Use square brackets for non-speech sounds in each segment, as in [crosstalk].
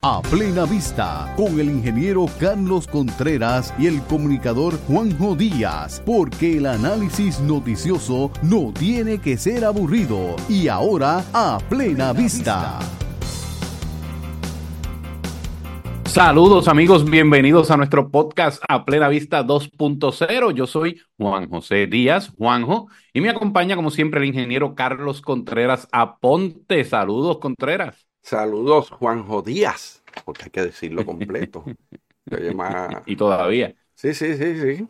A plena vista, con el ingeniero Carlos Contreras y el comunicador Juanjo Díaz, porque el análisis noticioso no tiene que ser aburrido. Y ahora, a plena vista. Saludos amigos, bienvenidos a nuestro podcast A Plena Vista 2.0. Yo soy Juan José Díaz, Juanjo, y me acompaña como siempre el ingeniero Carlos Contreras Aponte. Saludos Contreras. Saludos, Juanjo Díaz, porque hay que decirlo completo. [laughs] Y todavía. Sí, sí, sí, sí.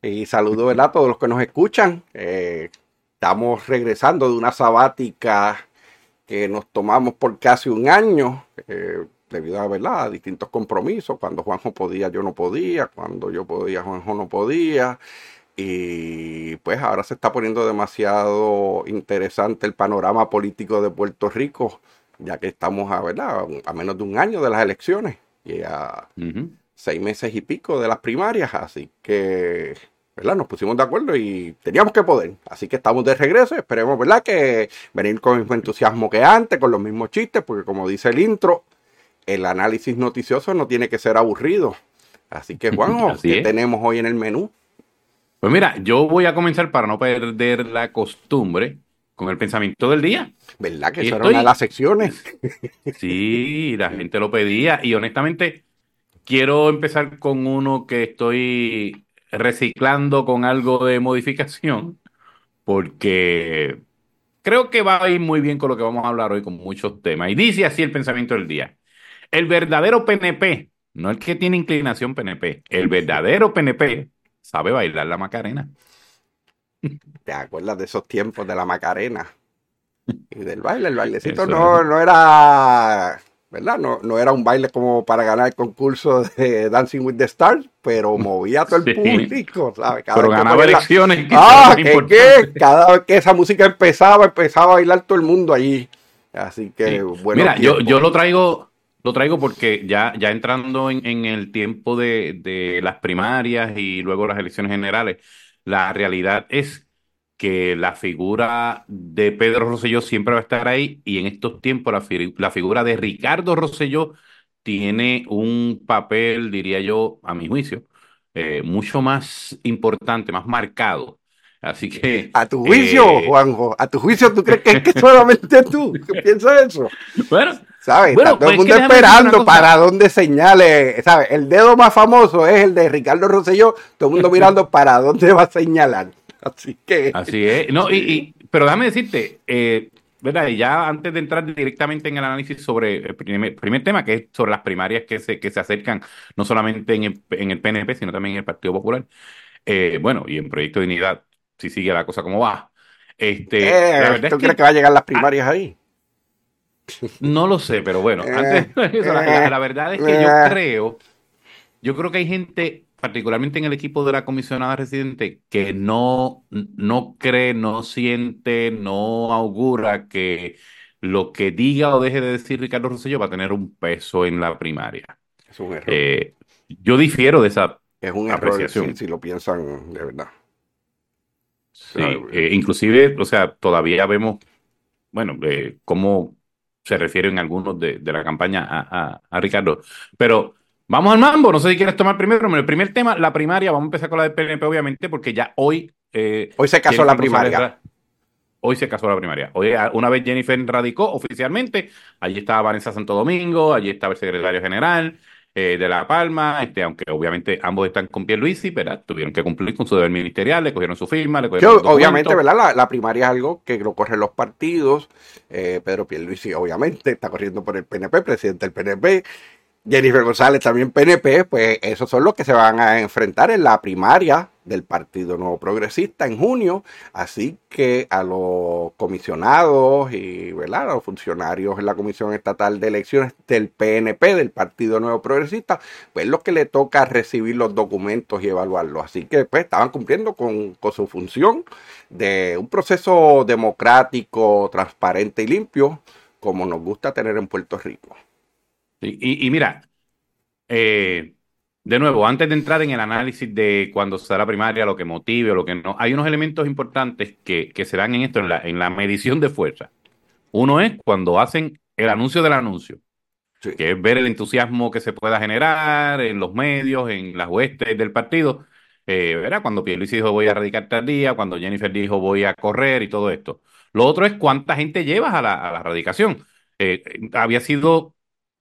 Y saludos a todos los que nos escuchan. Eh, estamos regresando de una sabática que nos tomamos por casi un año, eh, debido a, ¿verdad? a distintos compromisos. Cuando Juanjo podía, yo no podía. Cuando yo podía, Juanjo no podía. Y pues ahora se está poniendo demasiado interesante el panorama político de Puerto Rico ya que estamos a, ¿verdad? a menos de un año de las elecciones y a seis meses y pico de las primarias, así que ¿verdad? nos pusimos de acuerdo y teníamos que poder. Así que estamos de regreso, esperemos ¿verdad? que venir con el mismo entusiasmo que antes, con los mismos chistes, porque como dice el intro, el análisis noticioso no tiene que ser aburrido. Así que Juanjo, [laughs] ¿qué tenemos hoy en el menú? Pues mira, yo voy a comenzar para no perder la costumbre con el pensamiento del día. ¿Verdad que eso era una de las secciones? [laughs] Sí, la gente lo pedía y honestamente quiero empezar con uno que estoy reciclando con algo de modificación porque creo que va a ir muy bien con lo que vamos a hablar hoy con muchos temas. Y dice así el pensamiento del día. El verdadero PNP, no el que tiene inclinación PNP, el verdadero PNP sabe bailar la Macarena. [laughs] ¿Te acuerdas de esos tiempos de la Macarena? [laughs] Y del baile, el bailecito no, no era, ¿verdad? No, no era un baile como para ganar el concurso de Dancing with the Stars, pero [laughs] movía a todo el público, ¿sabes? pero ganaba elecciones. Ah, ¿qué, Cada vez que esa música empezaba, empezaba a bailar todo el mundo allí. Así que, bueno. Mira, yo, yo lo traigo, lo traigo porque ya, ya entrando en, en el tiempo de, de, las primarias y luego las elecciones generales, la realidad es que la figura de Pedro Rosselló siempre va a estar ahí y en estos tiempos la, la figura de Ricardo Rosselló tiene un papel, diría yo, a mi juicio, eh, mucho más importante, más marcado. Así que. A tu juicio, eh, Juanjo, a tu juicio, ¿tú crees que es que [laughs] solamente tú ¿Qué piensas eso? Bueno, ¿sabes? Está todo el pues mundo esperando para dónde señale, ¿sabes? El dedo más famoso es el de Ricardo Rosselló, todo el mundo [laughs] mirando para dónde va a señalar. [laughs] Así que. Así es. No, y, pero déjame decirte, eh, ¿verdad? Y ya antes de entrar directamente en el análisis sobre el primer, tema, que es sobre las primarias que se, que se acercan, no solamente en el, en el PNP, sino también en el Partido Popular. Eh, bueno, y en Proyecto de Unidad, si sigue la cosa como va. Este, eh, ¿Tú crees que, va a llegar las primarias ahí? [laughs] No lo sé, pero bueno, antes, la, la, verdad es que yo creo, yo creo que hay gente particularmente en el equipo de la comisionada residente, que no, no cree, no siente, no augura que lo que diga o deje de decir Ricardo Rosselló va a tener un peso en la primaria. Es un error. Eh, yo difiero de esa es un apreciación. Error, si, lo piensan de verdad. Sí, eh, inclusive, o sea, todavía vemos, bueno, eh, cómo se refieren algunos de, de la campaña a, a, a Ricardo, pero Vamos al mambo, no sé si quieres tomar primero, el primer tema, la primaria, vamos a empezar con la del PNP, obviamente, porque ya hoy... Eh, hoy se casó la primaria. Hoy se casó la primaria. Hoy, una vez Jennifer radicó oficialmente, allí estaba Vanessa Santo Domingo, allí estaba el secretario general eh, de La Palma, este, aunque obviamente ambos están con Pierluisi, ¿verdad? Tuvieron que cumplir con su deber ministerial, le cogieron su firma, le cogieron Obviamente, ¿verdad? La, primaria es algo que lo corren los partidos. Eh, Pedro Pierluisi, obviamente, está corriendo por el PNP, presidente del PNP. Jennifer González, también PNP, pues esos son los que se van a enfrentar en la primaria del Partido Nuevo Progresista en junio. Así que a los comisionados y ¿verdad? a los funcionarios en la Comisión Estatal de Elecciones del PNP, del Partido Nuevo Progresista, pues los que le toca recibir los documentos y evaluarlos. Así que pues estaban cumpliendo con, su función de un proceso democrático, transparente y limpio, como nos gusta tener en Puerto Rico. Y, mira, eh, de nuevo, antes de entrar en el análisis de cuando se da la primaria, lo que motive o lo que no, hay unos elementos importantes que, que se dan en esto, en la, en la medición de fuerza. Uno es cuando hacen el anuncio del anuncio. que es ver el entusiasmo que se pueda generar en los medios, en las huestes del partido. Eh, ¿verdad? Cuando Pierluisi dijo voy a radicar tal día, cuando Jennifer dijo voy a correr y todo esto. Lo otro es cuánta gente llevas a la, a la radicación. Eh, había sido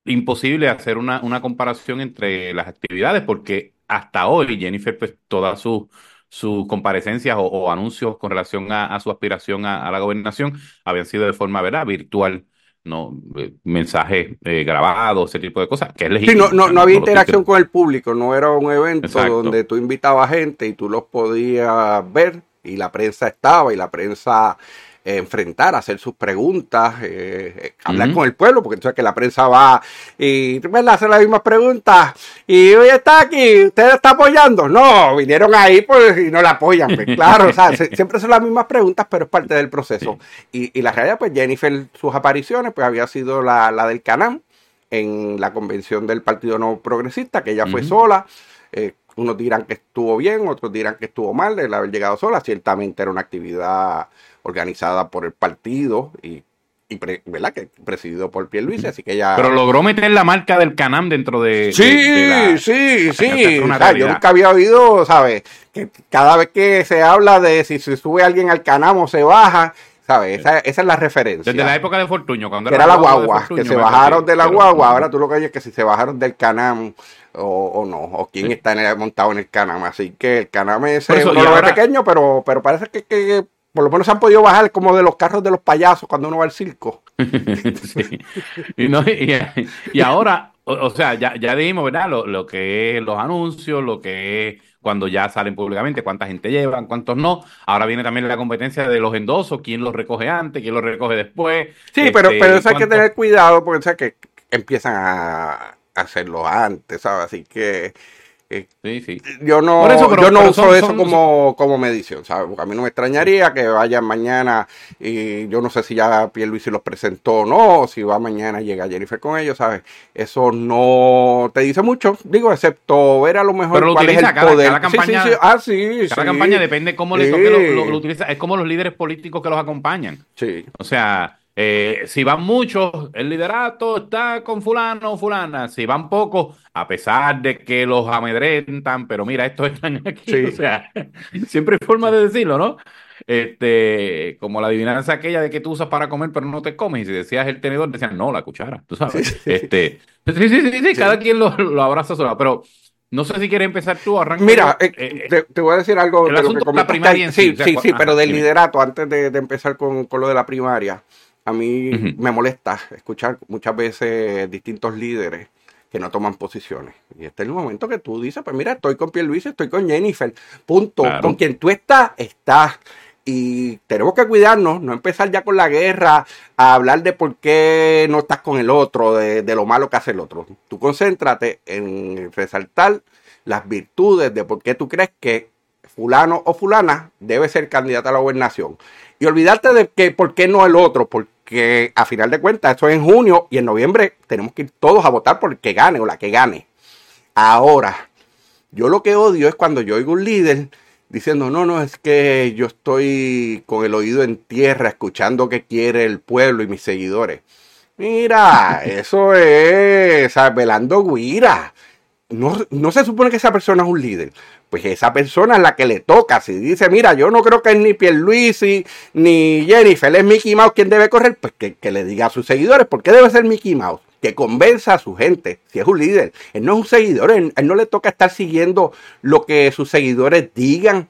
imposible hacer una, una comparación entre las actividades porque hasta hoy Jennifer, pues todas sus sus comparecencias o, anuncios con relación a, su aspiración a, la gobernación habían sido de forma ¿verdad? virtual, no eh, mensajes eh, grabados, ese tipo de cosas, que es legítimo. Sí, no, no, había interacción con el público, no era un evento donde tú invitabas gente y tú los podías ver y la prensa estaba y la prensa enfrentar, hacer sus preguntas, eh, eh, hablar con el pueblo, porque entonces que la prensa va y le hace las mismas preguntas y hoy está aquí, ¿usted está apoyando? No, vinieron ahí pues, y no la apoyan. Pues, claro, o sea, [laughs] siempre son las mismas preguntas, pero es parte del proceso. Y, la realidad, pues Jennifer, sus apariciones, pues había sido la, del Canam en la convención del Partido No Progresista, que ella fue sola. Eh, unos dirán que estuvo bien, otros dirán que estuvo mal el haber llegado sola. Ciertamente era una actividad organizada por el partido y, ¿verdad? Que presidido por Pierluisi, así que ya... Pero logró meter la marca del Canam dentro de... Sí, sí, sí. yo nunca había oído, ¿sabes? Que cada vez que se habla de si se sube alguien al Canam o se baja, ¿sabes? Esa, esa, es la referencia. Desde la época de Fortuño, cuando era, la guagua, que se bajaron de la guagua, ahora tú lo que oyes es que si se bajaron del Canam o, no, o quién está montado en el Canam. Así que el Canam es un pequeño, pero, pero parece que por lo menos se han podido bajar como de los carros de los payasos cuando uno va al circo. [laughs] y, ahora, o, sea, ya, ya dijimos, ¿verdad? Lo, que es los anuncios, lo que es cuando ya salen públicamente, cuánta gente llevan, cuántos no. Ahora viene también la competencia de los endosos, quién los recoge antes, quién los recoge después. Sí, pero, este, pero eso hay que tener cuidado porque o que empiezan a hacerlo antes, ¿sabes? Así que Sí, sí. Yo no, yo no uso eso como, como medición, ¿sabes? Porque a mí no me extrañaría que vayan mañana y yo no sé si ya Pierluisi los presentó o no, o si va mañana y llega Jennifer con ellos, ¿sabes? Eso no te dice mucho, digo, excepto ver a lo mejor Pero cuál es el cada, poder. campaña, sí, sí, Ah, sí, cada campaña depende cómo le toque, lo, lo, utiliza. Es como los líderes políticos que los acompañan. Sí. O sea, eh, si van muchos, el liderato está con fulano o fulana. Si van pocos, a pesar de que los amedrentan, pero mira, estos [laughs] están aquí. O sea, siempre hay forma de decirlo, ¿no? Este, como la adivinanza aquella de que tú usas para comer, pero no te comes. Y si decías el tenedor, decían, no, la cuchara. Tú sabes. Este, sí, sí, sí, sí, cada quien lo, lo abraza solo. Pero no sé si quieres empezar tú, arranca. Mira, eh, eh, te, voy a decir algo de lo que la primaria sí, sí, sí, pero del liderato, antes de, empezar con, con, lo de la primaria. A mí me molesta escuchar muchas veces distintos líderes que no toman posiciones. Y este es el momento que tú dices, pues mira, estoy con Luis, estoy con Jennifer, punto. Con quien tú estás, estás. Y tenemos que cuidarnos, no empezar ya con la guerra, a hablar de por qué no estás con el otro, de, de lo malo que hace el otro. Tú concéntrate en resaltar las virtudes de por qué tú crees que fulano o fulana debe ser candidata a la gobernación. Y olvidarte de que por qué no el otro, porque a final de cuentas, esto es en junio y en noviembre tenemos que ir todos a votar por el que gane o la que gane. Ahora, yo lo que odio es cuando yo oigo un líder diciendo, no, no, es que yo estoy con el oído en tierra escuchando qué quiere el pueblo y mis seguidores. Mira, [laughs] eso es, velando guira. No, no se supone que esa persona es un líder pues esa persona es la que le toca. Si dice, mira, yo no creo que es ni Pierluisi ni Jennifer, es Mickey Mouse quien debe correr, pues que, le diga a sus seguidores por qué debe ser Mickey Mouse. Que convenza a su gente, si es un líder. Él no es un seguidor, él, no le toca estar siguiendo lo que sus seguidores digan.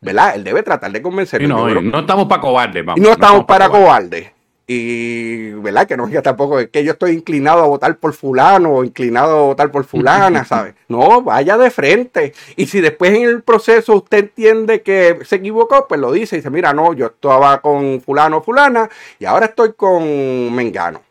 ¿verdad? Él debe tratar de convencer. no, no, estamos para cobardes, vamos. No, estamos, para cobardes. Y, ¿verdad? Que no diga tampoco que yo estoy inclinado a votar por fulano o inclinado a votar por fulana, [laughs] ¿sabes? No, vaya de frente. Y si después en el proceso usted entiende que se equivocó, pues lo dice y dice, mira, no, yo estaba con fulano o fulana y ahora estoy con Mengano.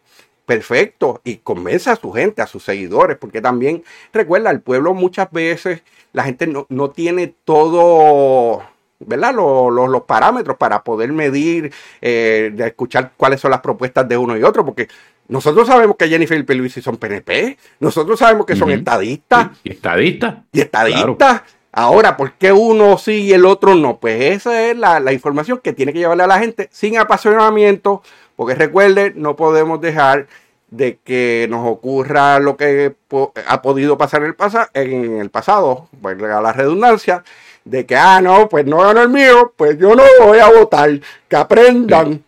Perfecto. Y convence a su gente, a sus seguidores, porque también, recuerda, el pueblo muchas veces, la gente no, no tiene todo ¿verdad? Los, parámetros para poder medir, eh, de escuchar cuáles son las propuestas de uno y otro, porque nosotros sabemos que Jennifer y Peluisi son PNP, nosotros sabemos que son estadistas. Y estadistas. Y estadistas. Ahora, ¿por qué uno sí y el otro no? Pues esa es la, la información que tiene que llevarle a la gente sin apasionamiento, porque recuerde, no podemos dejar de que nos ocurra lo que ha podido pasar en el, pasa en el pasado, pues la redundancia, de que, ah, no, pues no ganó el mío, pues yo no voy a votar, que aprendan.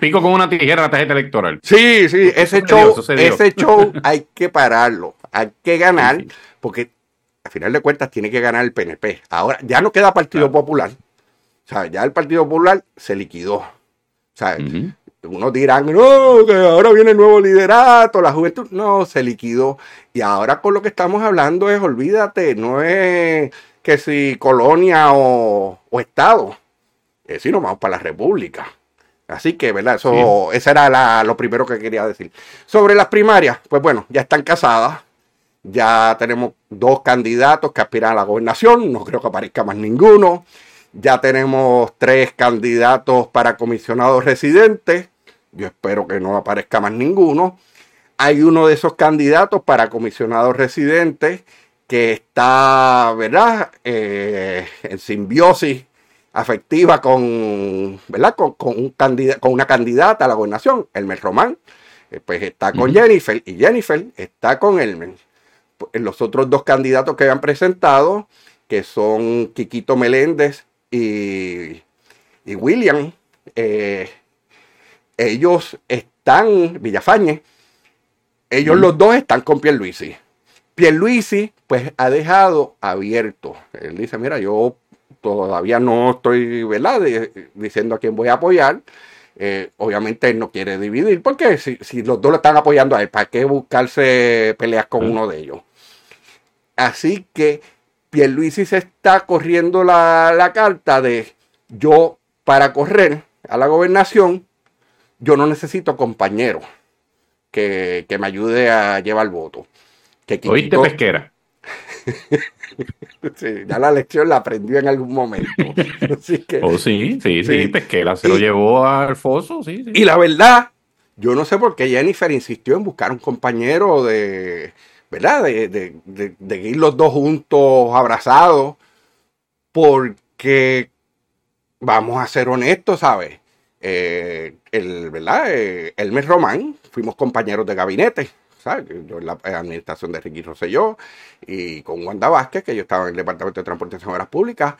Pico, con una tijera la tarjeta electoral. Sí, sí, ese show, ese [laughs] show hay que pararlo, hay que ganar, porque al final de cuentas tiene que ganar el PNP. Ahora ya no queda Partido Popular. O sea, ya el Partido Popular se liquidó. O sea, unos dirán, no, que ahora viene el nuevo liderato, la juventud. No, se liquidó. Y ahora con lo que estamos hablando es, olvídate, no es que si colonia o, Estado, es si nos vamos para la República. Así que, ¿verdad? Eso, Ese era lo primero que quería decir. Sobre las primarias, pues bueno, ya están casadas. Ya tenemos dos candidatos que aspiran a la gobernación. No creo que aparezca más ninguno. Ya tenemos tres candidatos para comisionados residentes. Yo espero que no aparezca más ninguno. Hay uno de esos candidatos para comisionados residentes que está, ¿verdad?, eh, en simbiosis afectiva con, ¿verdad? Con, un con una candidata a la gobernación, Elmer Román. Eh, pues está con Jennifer y Jennifer está con Elmer. Pues, los otros dos candidatos que habían presentado, que son Quiquito Meléndez y, William, eh, ellos están, Villafañe, ellos los dos están con Pierluisi. Pierluisi, pues, ha dejado abierto. Él dice, mira, yo todavía no estoy, ¿verdad?, diciendo a quién voy a apoyar. Eh, obviamente él no quiere dividir, porque si, si, los dos lo están apoyando a él, ¿para qué buscarse peleas con uno de ellos? Así que Pierluisi se está corriendo la, la carta de yo para correr a la gobernación yo no necesito compañero que, me ayude a llevar el voto. Que ¿Oíste pesquera? [laughs] sí, ya la lección la aprendió en algún momento. [laughs] oh, sí, sí, sí, pesquera se lo llevó al foso, sí, Y la verdad, yo no sé por qué Jennifer insistió en buscar un compañero de, ¿verdad? De, de, de ir los dos juntos abrazados, porque vamos a ser honestos, ¿sabes? Eh, el, ¿verdad? Eh, Román, fuimos compañeros de gabinete, ¿sabes? Yo en la administración de Ricky Rosselló y con Wanda Vázquez, que yo estaba en el Departamento de Transportación y Obras Públicas.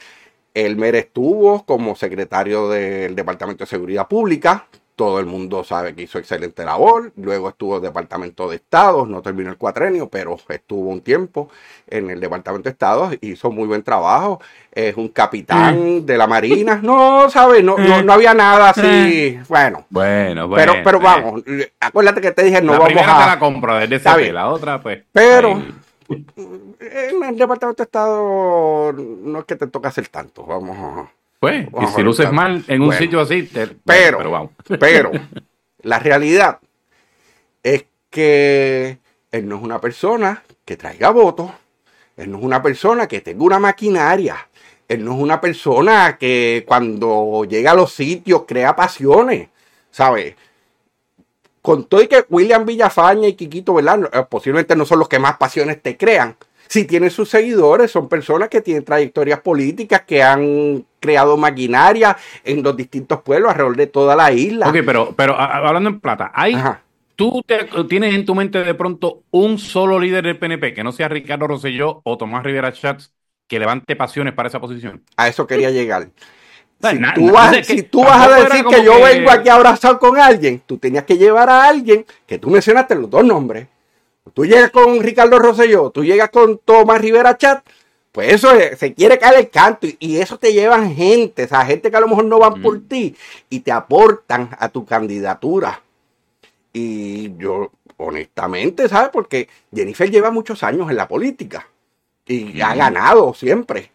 Elmer estuvo como secretario del Departamento de Seguridad Pública, todo el mundo sabe que hizo excelente labor. Luego estuvo en el Departamento de Estado, no terminó el cuatrenio, pero estuvo un tiempo en el Departamento de Estado, hizo muy buen trabajo. Es un capitán mm. de la Marina. No, ¿sabes? No, no, había nada así. Mm. Bueno. Bueno, bueno. Pero, pero vamos, acuérdate que te dije, no la vamos a. Te la compro desde esa la otra, pues. Pero. En el Departamento de Estado no es que te toca hacer tanto. Vamos a pues, y si luces mal en un sitio así, pero, pero, vamos. [laughs] pero la realidad es que él no es una persona que traiga votos, él no es una persona que tenga una maquinaria, él no es una persona que cuando llega a los sitios crea pasiones, ¿sabes? Con todo y que William Villafaña y Quiquito, ¿verdad? Eh, posiblemente no son los que más pasiones te crean, si tienen sus seguidores, son personas que tienen trayectorias políticas, que han creado maquinaria en los distintos pueblos alrededor de toda la isla. Ok, pero, pero hablando en plata, hay, ¿tú tienes en tu mente de pronto un solo líder del PNP, que no sea Ricardo Rosselló o Tomás Rivera Schatz, que levante pasiones para esa posición? A eso quería llegar. Si, tú vas, si tú vas, a decir que yo vengo aquí a abrazar con alguien, tú tenías que llevar a alguien que tú mencionaste los dos nombres Tú llegas con Ricardo Rosselló, tú llegas con Tomás Rivera Chat, pues eso se quiere caer el canto y, eso te llevan gente, o sea, gente que a lo mejor no van por ti y te aportan a tu candidatura. Y yo, honestamente, ¿sabes? Porque Jennifer lleva muchos años en la política y ha ganado siempre.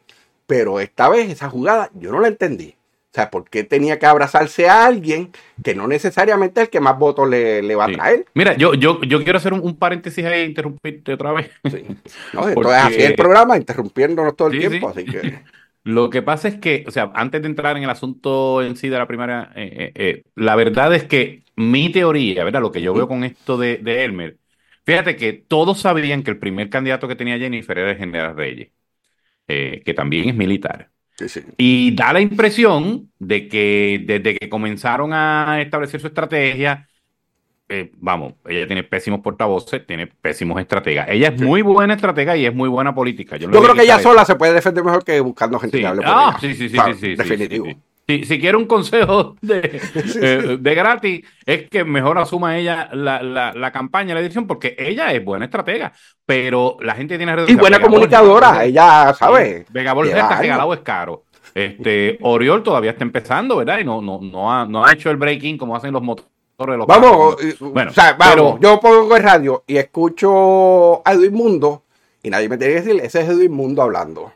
Pero esta vez esa jugada yo no la entendí. O sea, ¿por qué tenía que abrazarse a alguien que no necesariamente es el que más votos le, va a traer? Mira, yo, yo, yo quiero hacer un, paréntesis ahí e interrumpirte otra vez. Sí. No, entonces así el programa, interrumpiéndonos todo el tiempo, así que... [laughs] Lo que pasa es que, o sea, antes de entrar en el asunto en sí de la primaria, eh, eh, eh, la verdad es que mi teoría, ¿verdad? Lo que yo veo con esto de, de, Elmer, fíjate que todos sabían que el primer candidato que tenía Jennifer era el general Reyes, que también es militar. Y da la impresión de que desde que comenzaron a establecer su estrategia, eh, vamos, ella tiene pésimos portavoces, tiene pésimos estrategas. Ella es muy buena estratega y es muy buena política. Yo, creo que ella sola se puede defender mejor que buscando gente que hable por ah, Sí, sí, sí, sí, Definitivo. Si, quiere un consejo [laughs] de, eh, de, gratis, es que mejor asuma ella la, la, campaña, la dirección, porque ella es buena estratega, pero la gente tiene Y buena comunicadora, ella sabe. Vega está regalado es caro. Este, Oriol todavía está empezando, ¿verdad? Y no, no, no, ha, no ha hecho el breaking como hacen los motores Vamos, bueno, o sea, vamos, yo pongo el radio y escucho a Edwin Mundo y nadie me tiene que decir, ese es Edwin Mundo hablando.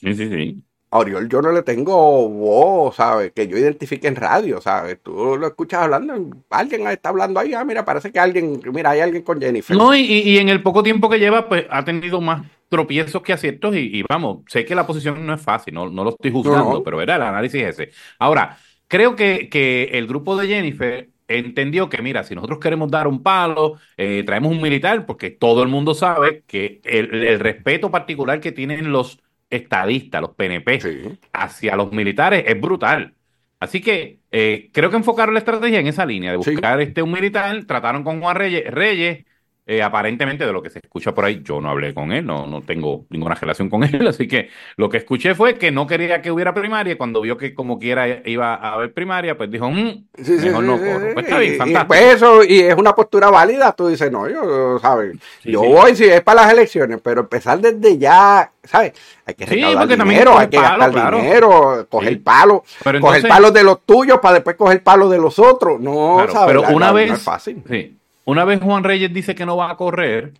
Sí, sí, sí. A Oriol yo no le tengo voz, ¿sabes? Que yo identifique en radio, ¿sabes? Tú lo escuchas hablando, alguien está hablando ahí, ah, mira, parece que alguien, mira, hay alguien con Jennifer. No, y, y en el poco tiempo que lleva, pues ha tenido más tropiezos que aciertos y, y vamos, sé que la posición no es fácil, no, no lo estoy juzgando, pero era el análisis ese. Ahora, creo que, que el grupo de Jennifer entendió que, mira, si nosotros queremos dar un palo, eh, traemos un militar, porque todo el mundo sabe que el, respeto particular que tienen los estadistas, los PNP, hacia los militares es brutal. Así que eh, creo que enfocaron la estrategia en esa línea, de buscar este un militar, trataron con Juan Reyes, Reyes eh, aparentemente de lo que se escucha por ahí, yo no hablé con él, no, no tengo ninguna relación con [laughs] él, así que lo que escuché fue que no quería que hubiera primaria, cuando vio que como quiera iba a haber primaria, pues dijo, mm, mejor no corro. Pues está bien, fantástico. Y, pues eso, y es una postura válida, tú dices, no, yo, ¿sabes? yo voy si es para las elecciones, pero empezar desde ya, ¿sabes? Hay que recaudar dinero, hay que gastar dinero, coger palo, coger palos de los tuyos para después coger palos de los otros, no, ¿sabes? Pero una vez, no es fácil. Sí una vez Juan Reyes dice que no va a correr,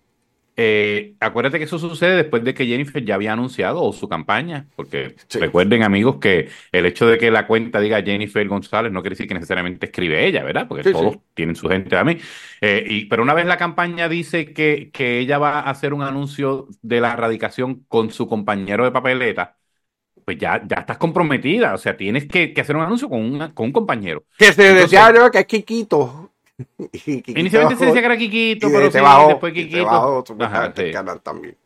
eh, acuérdate que eso sucede después de que Jennifer ya había anunciado su campaña, porque recuerden amigos que el hecho de que la cuenta diga Jennifer González no quiere decir que necesariamente escribe ella, ¿verdad? Porque todos tienen su gente a mí. Eh, y, pero una vez la campaña dice que, que ella va a hacer un anuncio de la erradicación con su compañero de papeleta, pues ya, ya estás comprometida, o sea, tienes que, hacer un anuncio con, con un compañero. Que se decía que es Kikito. Inicialmente se decía que era Kikito, pero sí, después Kikito. también.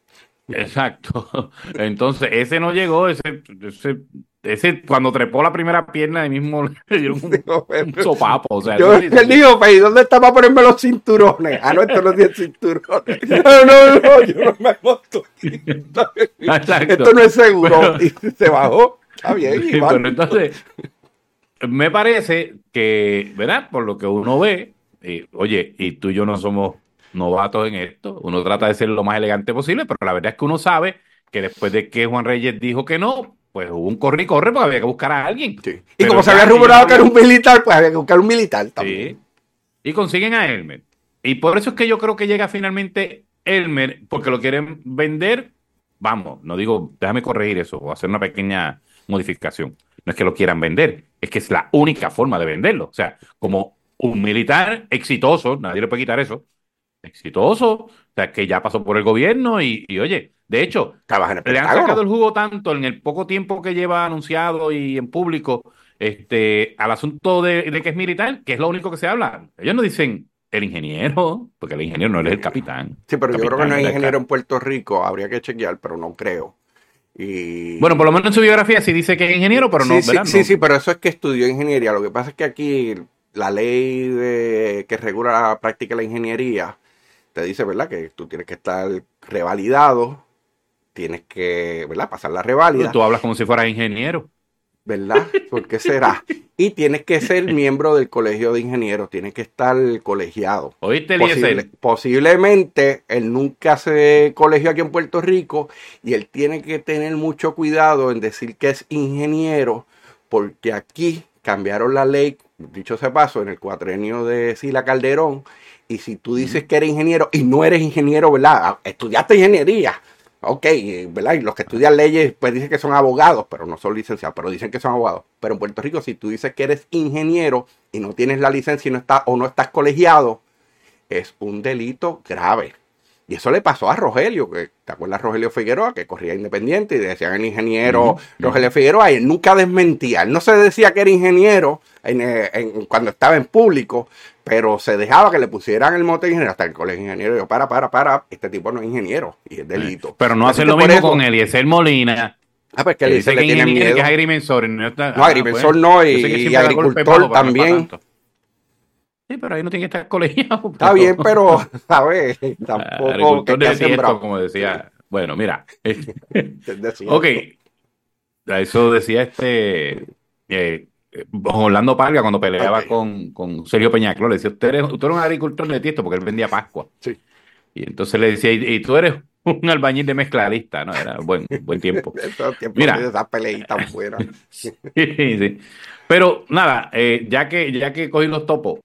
Exacto. [laughs] Entonces, ese no llegó, ese, ese, ese, cuando trepó la primera pierna, ahí mismo le dieron un, sopapo. O sea, yo, él dijo, ¿dónde está para ponerme los cinturones? Ah, no, esto no tiene cinturones. [laughs] No, no, no, yo no me monto. Esto no es seguro. Y se bajó. Está bien, [laughs] entonces, me parece que, ¿verdad? Por lo que uno ve, oye, y tú y yo no somos novatos en esto, uno trata de ser lo más elegante posible, pero la verdad es que uno sabe que después de que Juan Reyes dijo que no, pues hubo un corre y corre porque había que buscar a alguien. Y como se había rumorado que era un militar, pues había que buscar un militar también. Y consiguen a Elmer. Y por eso es que yo creo que llega finalmente Elmer, porque lo quieren vender. Vamos, no digo, déjame corregir eso o hacer una pequeña modificación. No es que lo quieran vender, es que es la única forma de venderlo. O sea, como un militar exitoso, nadie le puede quitar eso, exitoso, o sea, que ya pasó por el gobierno y, oye, de hecho, le han sacado el jugo tanto en el poco tiempo que lleva anunciado y en público este, al asunto de, que es militar, que es lo único que se habla. Ellos no dicen el ingeniero, porque el ingeniero no es el capitán. Sí, pero yo creo que no hay ingeniero en Puerto Rico, habría que chequear, pero no creo. Y... Bueno, por lo menos en su biografía sí dice que es ingeniero, pero no, sí, Sí, sí, pero eso es que estudió ingeniería. Lo que pasa es que aquí la ley de, que regula la práctica de la ingeniería te dice, ¿verdad? Que tú tienes que estar revalidado, tienes que, ¿verdad? Pasar la revalida. Tú hablas como si fueras ingeniero. ¿Verdad? ¿Por qué será? Y tienes que ser miembro del colegio de ingenieros, tienes que estar colegiado. ¿Oíste, Posiblemente él nunca se colegió aquí en Puerto Rico y él tiene que tener mucho cuidado en decir que es ingeniero, porque aquí cambiaron la ley dicho sea paso, en el cuatrenio de Sila Calderón, y si tú dices que eres ingeniero y no eres ingeniero, ¿verdad? Ah, estudiaste ingeniería, ok, ¿verdad? Y los que estudian leyes, pues dicen que son abogados, pero no son licenciados, pero dicen que son abogados. Pero en Puerto Rico, si tú dices que eres ingeniero y no tienes la licencia y no estás, o no estás colegiado, es un delito grave. Y eso le pasó a Rogelio, que te acuerdas Rogelio Figueroa, que corría independiente y decían el ingeniero Rogelio Figueroa, y él nunca desmentía. Él no se decía que era ingeniero eh, cuando estaba en público, pero se dejaba que le pusieran el mote de ingeniero hasta el colegio ingeniero. Yo, para, para, para, este tipo no es ingeniero y es delito. Pero no hace lo mismo con Eliezer Molina. Ah, pues que le dice que, tiene miedo. Que es agrimensor. No, no agrimensor no, y, agricultor también. Sí, pero ahí no tiene que estar colegiado. Está bien, pero, [laughs] [laughs] ¿sabes? Tampoco. Agricultor de desierto, como decía. Bueno, mira. [laughs] ok. Eso decía este. Eh, Orlando Parga cuando peleaba con, con, Sergio Peñaclo. Le decía: usted, eres, usted un agricultor de tiesto porque él vendía Pascua. Sí. Y entonces le decía: y, tú eres un albañil de mezcladista, ¿no? Era buen, buen tiempo. Mira. Esa peleita fuera. sí, sí. Pero nada, eh, ya, que, ya que cogí los topos,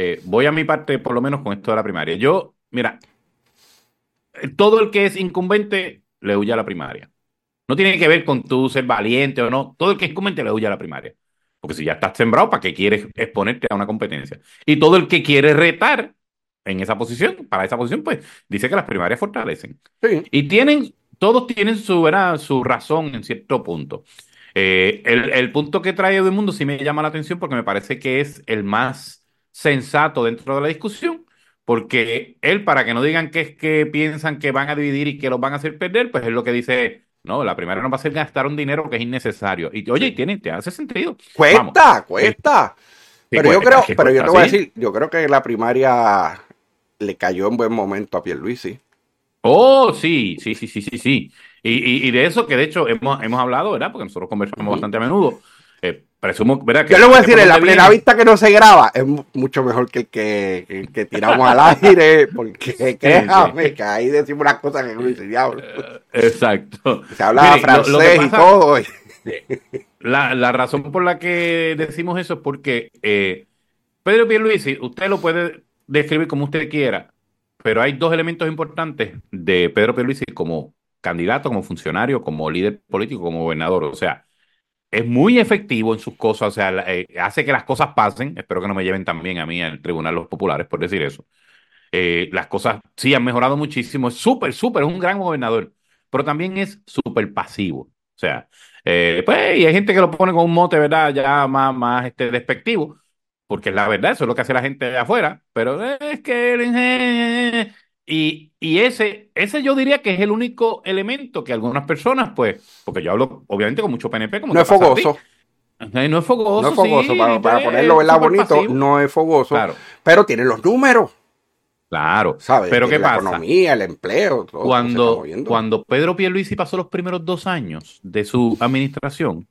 eh, voy a mi parte, por lo menos con esto de la primaria. Yo, mira, todo el que es incumbente le huye a la primaria. No tiene que ver con tú ser valiente o no. Todo el que es incumbente le huye a la primaria. Porque si ya estás sembrado, ¿para qué quieres exponerte a una competencia? Y todo el que quiere retar en esa posición, para esa posición, pues dice que las primarias fortalecen. Y tienen, todos tienen su, su razón en cierto punto. Eh, el, punto que trae mundo sí me llama la atención porque me parece que es el más sensato dentro de la discusión, porque él, para que no digan que es que piensan que van a dividir y que los van a hacer perder, pues es lo que dice, no, la primera no va a ser gastar un dinero que es innecesario. Y oye, tiene, te hace sentido. Cuesta, cuesta. pero yo creo, pero yo te voy a decir, yo creo que la primaria le cayó en buen momento a Pierluisi. Oh, sí, sí, sí, sí, sí, sí. Y, de eso que de hecho hemos, hemos hablado, ¿verdad? Porque nosotros conversamos bastante a menudo. Eh, presumo, ¿verdad? Yo le voy a decir, en la plena vista que no se graba es mucho mejor que el que, tiramos al aire, porque créame que ahí decimos unas cosas que no dice diablo. Eh, exacto. Se habla francés y todo. La, la, razón por la que decimos eso es porque eh, Pedro Pierluisi, usted lo puede describir como usted quiera, pero hay dos elementos importantes de Pedro Pierluisi como candidato, como funcionario, como líder político, como gobernador. O sea, es muy efectivo en sus cosas, o sea, eh, hace que las cosas pasen. Espero que no me lleven también a mí al Tribunal de los Populares por decir eso. Eh, las cosas sí han mejorado muchísimo. Es súper, súper, es un gran gobernador, pero también es súper pasivo. O sea, eh, pues, y hay gente que lo pone con un mote, ¿verdad? Ya más, más este, despectivo, porque la verdad, eso es lo que hace la gente de afuera, pero es que y, y, ese, ese yo diría que es el único elemento que algunas personas, pues, porque yo hablo obviamente con mucho PNP, como no es fogoso. No es fogoso. No es fogoso, para, para, ponerlo ¿verdad? bonito, no es fogoso, claro. pero tiene los números. Claro, ¿sabes? Pero ¿qué la pasa? economía, el empleo, todo cuando, cuando Pedro Pierluisi pasó los primeros dos años de su administración,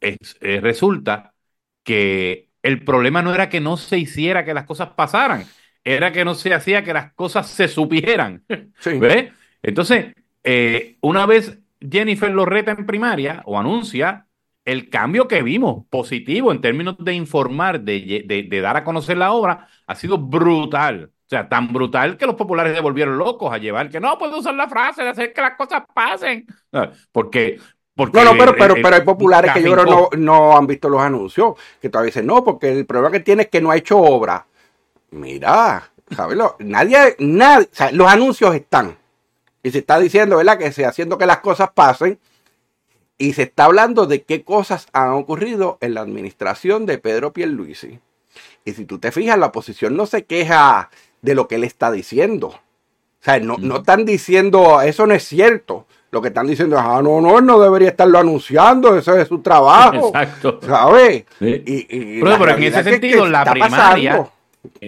es, eh, resulta que el problema no era que no se hiciera que las cosas pasaran, era que no se hacía que las cosas se supieran. [laughs] ¿Ves? Entonces, eh, una vez Jennifer lo reta en primaria o anuncia, el cambio que vimos positivo en términos de informar, de, de, dar a conocer la obra, ha sido brutal. O sea, tan brutal que los populares se volvieron locos a llevar que no puedo usar la frase de hacer que las cosas pasen. Porque, porque no, no, pero, pero, pero hay populares que yo creo no, no han visto los anuncios, que todavía dicen, no, porque el problema que tiene es que no ha hecho obra. Mira, ¿sabes? Nadie, nadie, o sea, los anuncios están. Y se está diciendo, ¿verdad? Que se haciendo que las cosas pasen. Y se está hablando de qué cosas han ocurrido en la administración de Pedro Pierluisi. Y si tú te fijas, la oposición no se queja de lo que él está diciendo. O sea, no, no están diciendo, eso no es cierto. Lo que están diciendo es, ah, no, no, él no debería estarlo anunciando, eso es su trabajo. Exacto. ¿Sabes? Y, pero, en ese sentido, la primaria,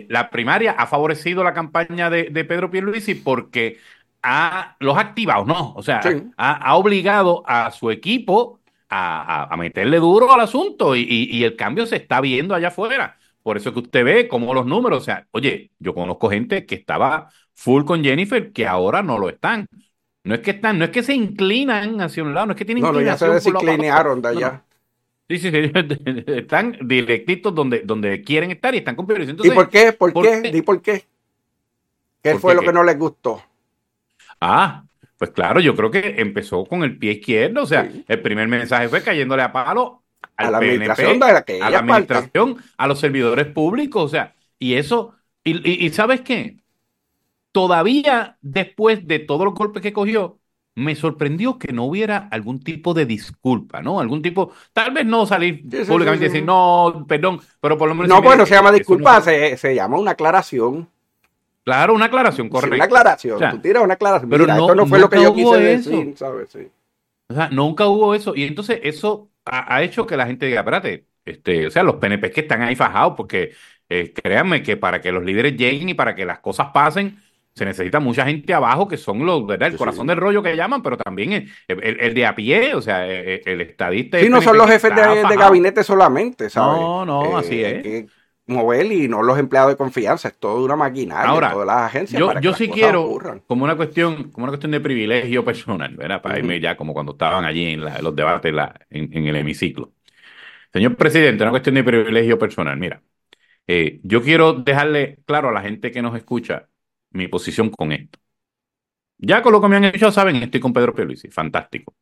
la primaria ha favorecido la campaña de, Pedro Pierluisi porque ha, los ha activado, ¿no? O sea, ha, obligado a su equipo a, meterle duro al asunto y, el cambio se está viendo allá afuera. Por eso que usted ve como los números, o sea, oye, yo conozco gente que estaba full con Jennifer que ahora no lo están. No es que están, no es que se inclinan hacia un lado, no es que tienen no, ya se desinclinaron de allá. Sí, sí, sí, [laughs] están directitos donde, donde quieren estar y están cumpliendo. Entonces, ¿Y por qué? ¿Por, qué? ¿Y por qué? ¿Qué fue lo que no les gustó? Ah, pues claro, yo creo que empezó con el pie izquierdo. O sea, el primer mensaje fue cayéndole a palo a la administración, a la administración, a los servidores públicos. O sea, y eso, y, y ¿sabes qué? Todavía después de todos los golpes que cogió, me sorprendió que no hubiera algún tipo de disculpa, ¿no? Algún tipo, tal vez no salir públicamente y decir, no, perdón, pero por lo menos... No, bueno, se llama disculpa, se, llama una aclaración. Claro, una aclaración, correcto. una aclaración, tú tiras una aclaración. Pero no, esto no fue lo que yo quise decir, ¿sabes? O sea, nunca hubo eso. Y entonces eso ha, hecho que la gente diga, espérate, este, o sea, los PNP que están ahí fajados, porque eh, créanme que para que los líderes lleguen y para que las cosas pasen, se necesita mucha gente abajo que son los, ¿verdad? El corazón del rollo que llaman, pero también el, el, de a pie, o sea, el, estadista. Sí, no son los jefes de, gabinete solamente, ¿sabes? No, no, así es. Que mover y no los empleados de confianza, es toda una maquinaria, Ahora, todas las agencias. Yo, yo sí quiero, como una cuestión, como una cuestión de privilegio personal, ¿verdad? Para irme ya como cuando estaban allí en, los debates en, el hemiciclo. Señor presidente, una cuestión de privilegio personal. Mira, eh, yo quiero dejarle claro a la gente que nos escucha mi posición con esto. Ya con lo que me han hecho, saben, estoy con Pedro Pierluisi, fantástico.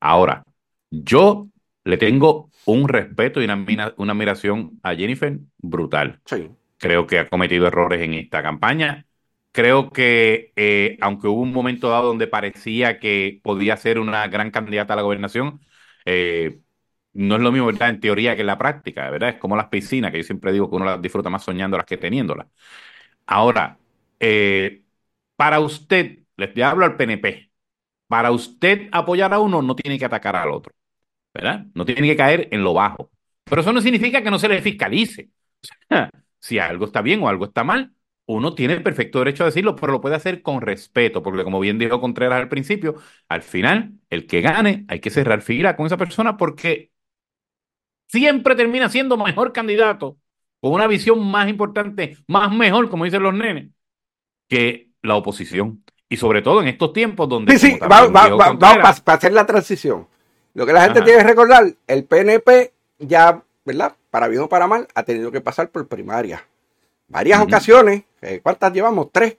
Ahora, yo le tengo un respeto y una, una admiración a Jennifer brutal. Sí. Creo que ha cometido errores en esta campaña. Creo que, eh, aunque hubo un momento dado donde parecía que podía ser una gran candidata a la gobernación, eh, no es lo mismo, ¿verdad? En teoría que en la práctica, ¿verdad? Es como las piscinas, que yo siempre digo que uno las disfruta más soñándolas que teniéndolas. Ahora, eh, para usted, les hablo al PNP, para usted apoyar a uno no tiene que atacar al otro, ¿verdad? No tiene que caer en lo bajo. Pero eso no significa que no se le fiscalice. [laughs] si algo está bien o algo está mal, uno tiene el perfecto derecho a decirlo, pero lo puede hacer con respeto, porque como bien dijo Contreras al principio, al final, el que gane, hay que cerrar fila con esa persona porque siempre termina siendo mejor candidato, con una visión más importante, más mejor, como dicen los nenes, que la oposición. Y sobre todo en estos tiempos donde... Sí, sí, vamos para hacer la transición. Lo que la gente tiene que recordar, el PNP ya, ¿verdad? Para bien o para mal, ha tenido que pasar por primaria. Varias ocasiones, eh, ¿cuántas llevamos? Tres.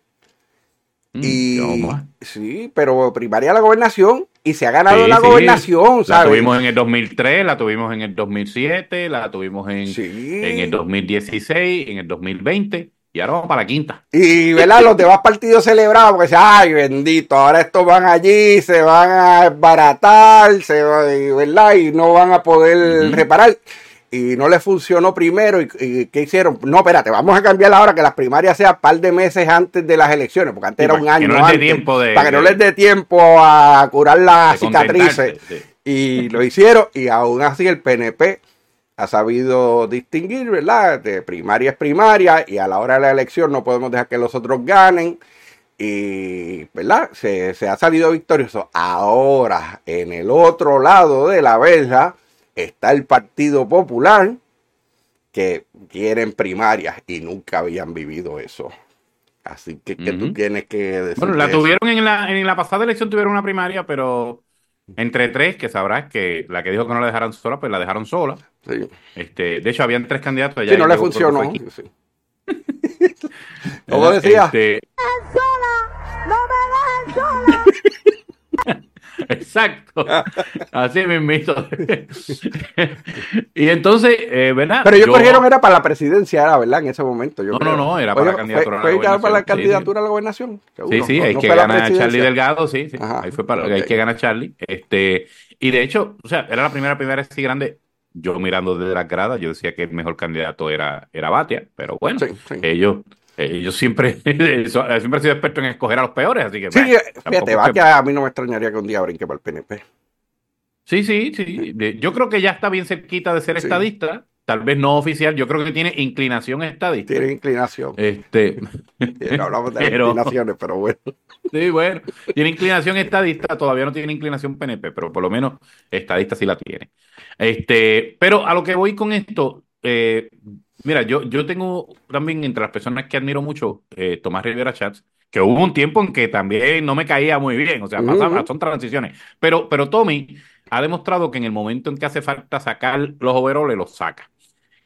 Mm, y sí, pero primaria la gobernación y se ha ganado la gobernación, La tuvimos en el 2003, la tuvimos en el 2007, la tuvimos en, en el 2016, en el 2020. Y ahora vamos para la quinta. Y, ¿verdad? Los demás partidos celebraban porque ay, bendito, ahora estos van allí, se van a baratar, se ¿verdad? Y no van a poder reparar. Y no les funcionó primero. ¿Y, qué hicieron? No, espérate, vamos a cambiar ahora que las primarias sean un par de meses antes de las elecciones, porque antes era un año. antes, para que no les dé tiempo a curar las cicatrices. Y lo hicieron, y aún así el PNP ha sabido distinguir, ¿verdad? De primaria es primaria y a la hora de la elección no podemos dejar que los otros ganen. Y, ¿verdad? Se, ha salido victorioso. Ahora, en el otro lado de la verja está el Partido Popular, que quieren primarias y nunca habían vivido eso. Así que, que tú tienes que decir. Bueno, la tuvieron en la, en la pasada elección, tuvieron una primaria, pero entre tres, que sabrás que la que dijo que no la dejaran sola, pues la dejaron sola. Este, de hecho, habían tres candidatos. Sí, no le funcionó. [laughs] ¿Cómo decía? Este... sola! ¡No me dejen sola! Exacto. Así mismito. [laughs] y entonces, eh, ¿verdad? Pero ellos cogieron era para la presidencia, era, ¿verdad? En ese momento. no, no, no, era para la candidatura a la gobernación. para la candidatura a la gobernación? Sí, sí, hay que ganar a Charlie Delgado, sí, sí. ahí fue para, hay que ganar a Charlie. Este, y de hecho, o sea, era la primera primera así grande. Yo mirando desde las gradas, yo decía que el mejor candidato era, era Batia, pero bueno, ellos yo siempre, [laughs] siempre he sido experto en escoger a los peores, así que. Sí, fíjate, va que a mí no me extrañaría que un día brinque para el PNP. Sí, sí, sí. Yo creo que ya está bien cerquita de ser estadista. Tal vez no oficial, yo creo que tiene inclinación estadista. Tiene inclinación. Este, [laughs] no hablamos de [laughs] inclinaciones, pero bueno. Sí, bueno. Tiene inclinación estadista, todavía no tiene inclinación PNP, pero por lo menos estadista sí la tiene. Este, pero a lo que voy con esto, eh, Mira, yo, yo tengo también entre las personas que admiro mucho, eh, Tomás Rivera Chats, que hubo un tiempo en que también no me caía muy bien, o sea, son transiciones. Pero, pero Tommy ha demostrado que en el momento en que hace falta sacar los overoles, los saca.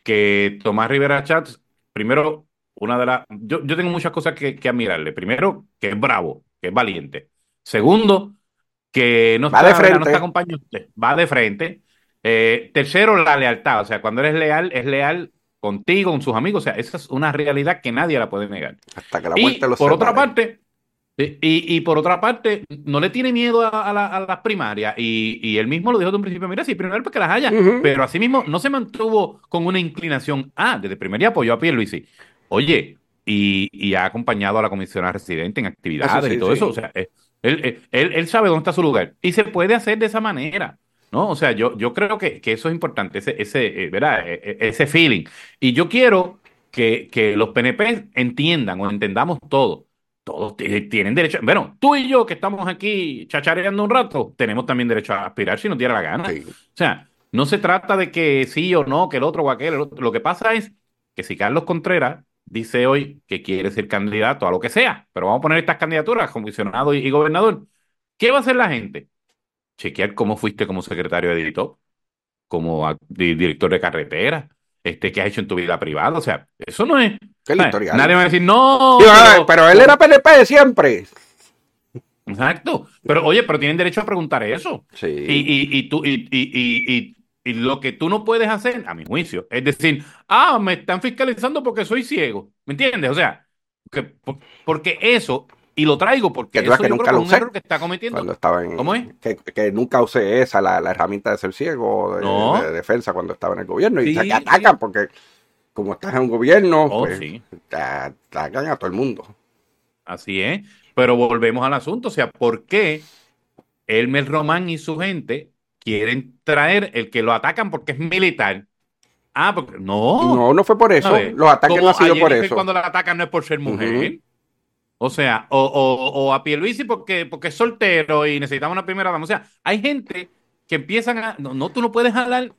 Que Tomás Rivera Chats, primero, una de las. Yo, yo tengo muchas cosas que, admirarle. Primero, que es bravo, que es valiente. Segundo, que no está, de frente. no está acompañado, va de frente. Eh, tercero, la lealtad. O sea, cuando eres leal, es leal contigo, con sus amigos. O sea, esa es una realidad que nadie la puede negar. Hasta que la muerte y, Por otra parte, y, por otra parte, no le tiene miedo a, las primarias. Y, él mismo lo dijo de un principio: mira, sí, primero pues que las haya. Pero asimismo, no se mantuvo con una inclinación. Ah, desde primer apoyó a Pierluisi. Oye, y, ha acompañado a la comisionada residente en actividades y todo eso. O sea, él, él, él, sabe dónde está su lugar. Y se puede hacer de esa manera. ¿no? O sea, yo, yo creo que, eso es importante, ese, ese, eh, ¿verdad? E, e, ese feeling. Y yo quiero que, que los PNP entiendan o entendamos todo. Todos tienen derecho. Bueno, tú y yo que estamos aquí chachareando un rato, tenemos también derecho a aspirar si nos diera la gana. O sea, no se trata de que sí o no, que el otro o aquel. Lo que pasa es que si Carlos Contreras dice hoy que quiere ser candidato a lo que sea, pero vamos a poner estas candidaturas, comisionado y, y gobernador, ¿qué va a hacer la gente? Chequear cómo fuiste como secretario de editor, como director de carretera, este, qué has hecho en tu vida privada. O sea, eso no es. Nadie va a decir, no. pero, él era PNP siempre. Exacto. Pero oye, pero tienen derecho a preguntar eso. Sí. Y, y, tú, y, y, y, lo que tú no puedes hacer, a mi juicio, es decir, ah, me están fiscalizando porque soy ciego. ¿Me entiendes? O sea, que, porque eso y lo traigo porque eso que nunca lo usé que está cometiendo. Cuando estaba en, ¿Cómo es? Que, nunca usé esa, la, herramienta de ser ciego, de, defensa cuando estaba en el gobierno. y te atacan porque como estás en un gobierno, oh, pues, te atacan a todo el mundo. Así es. Pero volvemos al asunto. O sea, ¿por qué Elmer Román y su gente quieren traer el que lo atacan porque es militar? Ah, porque no. No, no fue por eso. Los ataques no han sido por eso. Cuando la atacan no es por ser mujer. O sea, o, o, o a Pierluisi porque, porque es soltero y necesitamos una primera dama. O sea, hay gente que empiezan a. No, no tú no puedes hablar.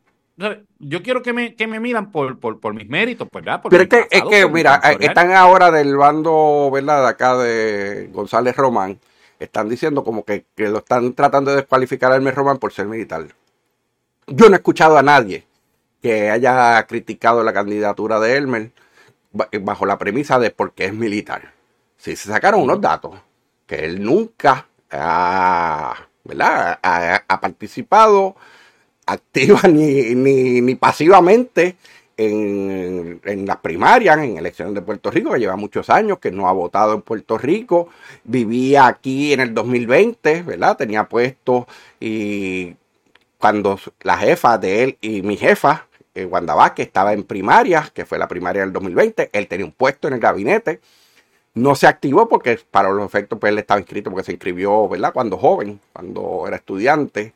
Yo quiero que me, que me miran por, por, por mis méritos, ¿verdad? Pero es que, es que mira, están ahora del bando, ¿verdad? De acá de González Román. Están diciendo como que, que lo están tratando de descualificar a Hermes Román por ser militar. Yo no he escuchado a nadie que haya criticado la candidatura de Elmer bajo la premisa de porque es militar sí se sacaron unos datos que él nunca ha, ha, participado activa [laughs] ni, ni, pasivamente en, en, las primarias, en elecciones de Puerto Rico, que lleva muchos años, que no ha votado en Puerto Rico, vivía aquí en el 2020, ¿verdad? Tenía puesto y cuando la jefa de él y mi jefa, eh, Wanda Vázquez, estaba en primarias, que fue la primaria del 2020, él tenía un puesto en el gabinete no se activó porque para los efectos pues él estaba inscrito porque se inscribió, ¿verdad? Cuando joven, cuando era estudiante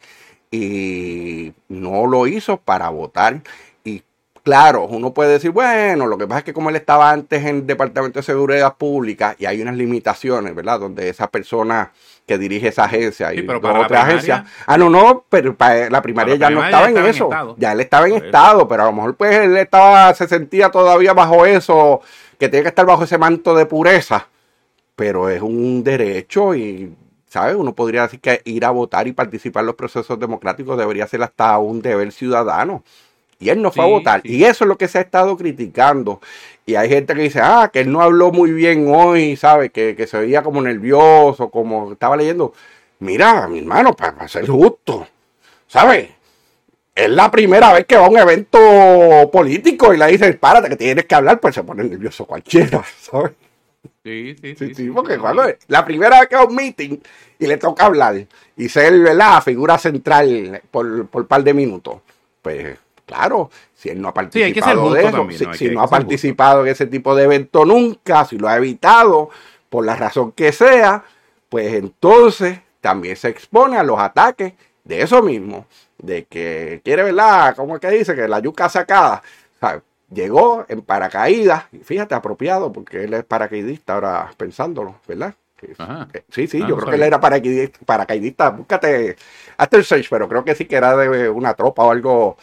y no lo hizo para votar. Y claro, uno puede decir, bueno, lo que pasa es que como él estaba antes en el Departamento de Seguridad Pública y hay unas limitaciones, ¿verdad? Donde esa persona que dirige esa agencia y otra agencia. Ah, no, no, pero para la primaria ya no estaba en eso. ya él estaba en estado, pero a lo mejor pues él estaba, se sentía todavía bajo eso que tiene que estar bajo ese manto de pureza, pero es un derecho y, ¿sabes? Uno podría decir que ir a votar y participar en los procesos democráticos debería ser hasta un deber ciudadano. Y él no fue a votar. Y eso es lo que se ha estado criticando. Y hay gente que dice, ah, que él no habló muy bien hoy, ¿sabes? Que, que se veía como nervioso, como estaba leyendo. Mira, mi hermano, para, para ser justo, ¿sabes? es la primera vez que va a un evento político y le dicen, párate que tienes que hablar, pues se pone nervioso cualquiera, [laughs] ¿sabes? Sí, sí, sí. Sí, porque cuando la primera vez que va a un meeting y le toca hablar y ser la figura central por, por un par de minutos, pues claro, si él no ha participado de eso, si, no ha participado en ese tipo de evento nunca, si lo ha evitado por la razón que sea, pues entonces también se expone a los ataques de eso mismo de que quiere, ¿verdad? ¿Cómo es que dice? Que la yuca sacada. llegó en paracaídas, y fíjate, apropiado, porque él es paracaidista ahora pensándolo, ¿verdad? sí, sí, ah, yo creo que él era paracaidista, paracaidista, búscate hasta el search, pero creo que sí que era de una tropa o algo,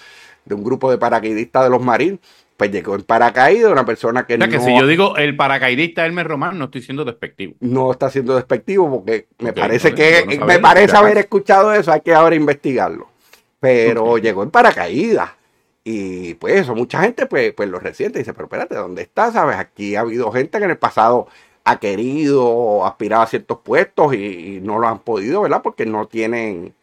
de un grupo de paracaidistas de los marines pues llegó en paracaídas, una persona que o sea, que si yo digo el paracaidista Elmer Román, no estoy siendo despectivo. No está siendo despectivo porque me parece que, me parece haber escuchado eso, hay que ahora investigarlo pero llegó en paracaídas. Y pues eso, mucha gente pues, pues lo resiente y dice, pero espérate, ¿dónde está? ¿Sabes? Aquí ha habido gente que en el pasado ha querido aspirar a ciertos puestos y, no lo han podido, ¿verdad? Porque no tienen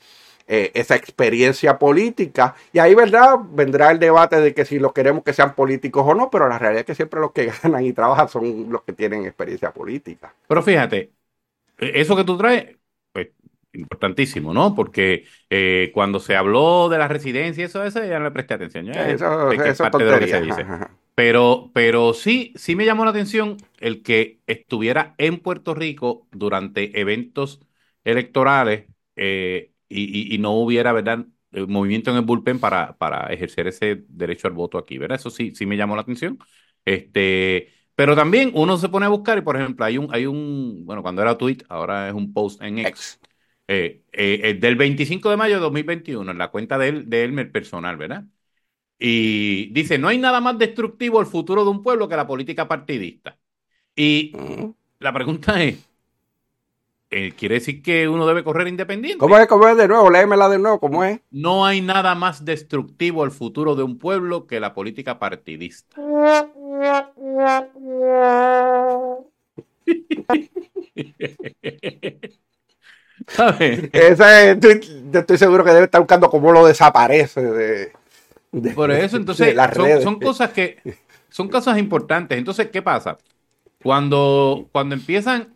eh, esa experiencia política. Y ahí, ¿verdad? Vendrá el debate de que si los queremos que sean políticos o no, pero la realidad es que siempre los que [laughs] ganan y trabajan son los que tienen experiencia política. Pero fíjate, e, eso que tú traes, importantísimo, ¿no? Porque eh, cuando se habló de la residencia, eso, eso ya no le presté atención. eso, es parte de lo que se dice. Pero, pero sí, sí me llamó la atención el que estuviera en Puerto Rico durante eventos electorales eh, y, y, no hubiera, ¿verdad? movimiento en el bullpen para, para ejercer ese derecho al voto aquí, ¿verdad? Eso sí, sí me llamó la atención. Este, pero también uno se pone a buscar y, por ejemplo, hay un, hay un, bueno, cuando era tweet, ahora es un post en X, Ex. eh, eh, eh, del 25 de mayo de 2021, en la cuenta de él, de él personal, ¿verdad? Y dice, no hay nada más destructivo al futuro de un pueblo que la política partidista. Y Mm. la pregunta es, eh, ¿quiere decir que uno debe correr independiente? ¿Cómo es? ¿Cómo es de nuevo? Léemela de nuevo. ¿Cómo es? No hay nada más destructivo al futuro de un pueblo que la política partidista. [laughs] ¿Sabes? Ese, estoy, yo estoy seguro que debe estar buscando cómo lo desaparece de, de- Por eso, de entonces, las son, son cosas que son cosas importantes. Entonces, ¿qué pasa? Cuando, cuando empiezan,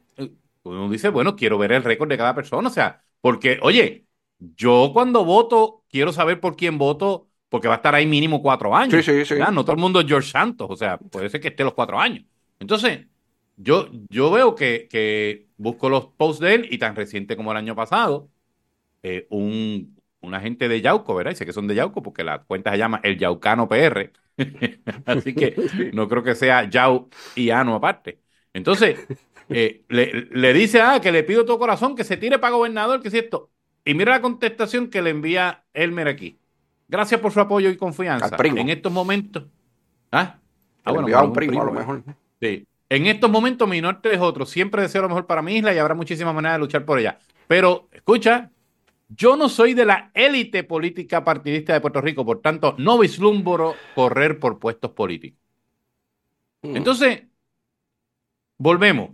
uno dice, bueno, quiero ver el récord de cada persona. O sea, porque, oye, yo cuando voto, quiero saber por quién voto, porque va a estar ahí mínimo cuatro años. Sí, sí, sí. ¿verdad? No todo el mundo es George Santos, o sea, puede ser que esté los cuatro años. Entonces, yo, yo veo que, que busco los posts de él y tan reciente como el año pasado, eh, un, un agente de Yauco, ¿verdad? Dice que son de Yauco porque la cuenta se llama El Yaucano PR. [laughs] Así que [laughs] no creo que sea Yau y Ano aparte. Entonces, eh, le, le dice, ah, que le pido todo corazón que se tire para gobernador, que es esto. Y mira la contestación que le envía Elmer aquí. Gracias por su apoyo y confianza. Al primo. En estos momentos. ¿Ah? Le bueno, a un es primo, a lo mejor. Sí. En estos momentos mi norte es otro. Siempre deseo lo mejor para mi isla y habrá muchísimas maneras de luchar por ella. Pero, escucha, yo no soy de la élite política partidista de Puerto Rico, por tanto, no vislumbro correr por puestos políticos. Mm. Entonces, volvemos.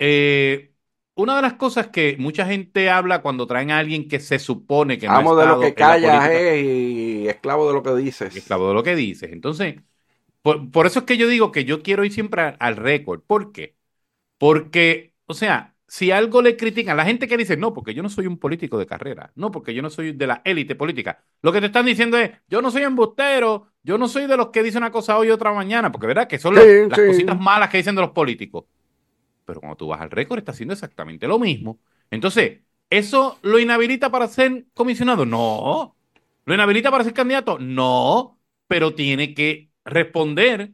Eh, una de las cosas que mucha gente habla cuando traen a alguien que se supone que no ha Amo de lo que callas eh, y esclavo de lo que dices. esclavo de lo que dices. Entonces, por, por eso es que yo digo que yo quiero ir siempre a- al récord. ¿Por qué? Porque, o sea, si algo le critican, la gente que dice, no, porque yo no soy un político de carrera, no, porque yo no soy de la élite política, lo que te están diciendo es, yo no soy embustero, yo no soy de los que dicen una cosa hoy y otra mañana, porque verdad que son Sí, las sí. cositas malas que dicen de los políticos. Pero cuando tú vas al récord, está haciendo exactamente lo mismo. Entonces, ¿eso lo inhabilita para ser comisionado? No. ¿Lo inhabilita para ser candidato? No. Pero tiene que responder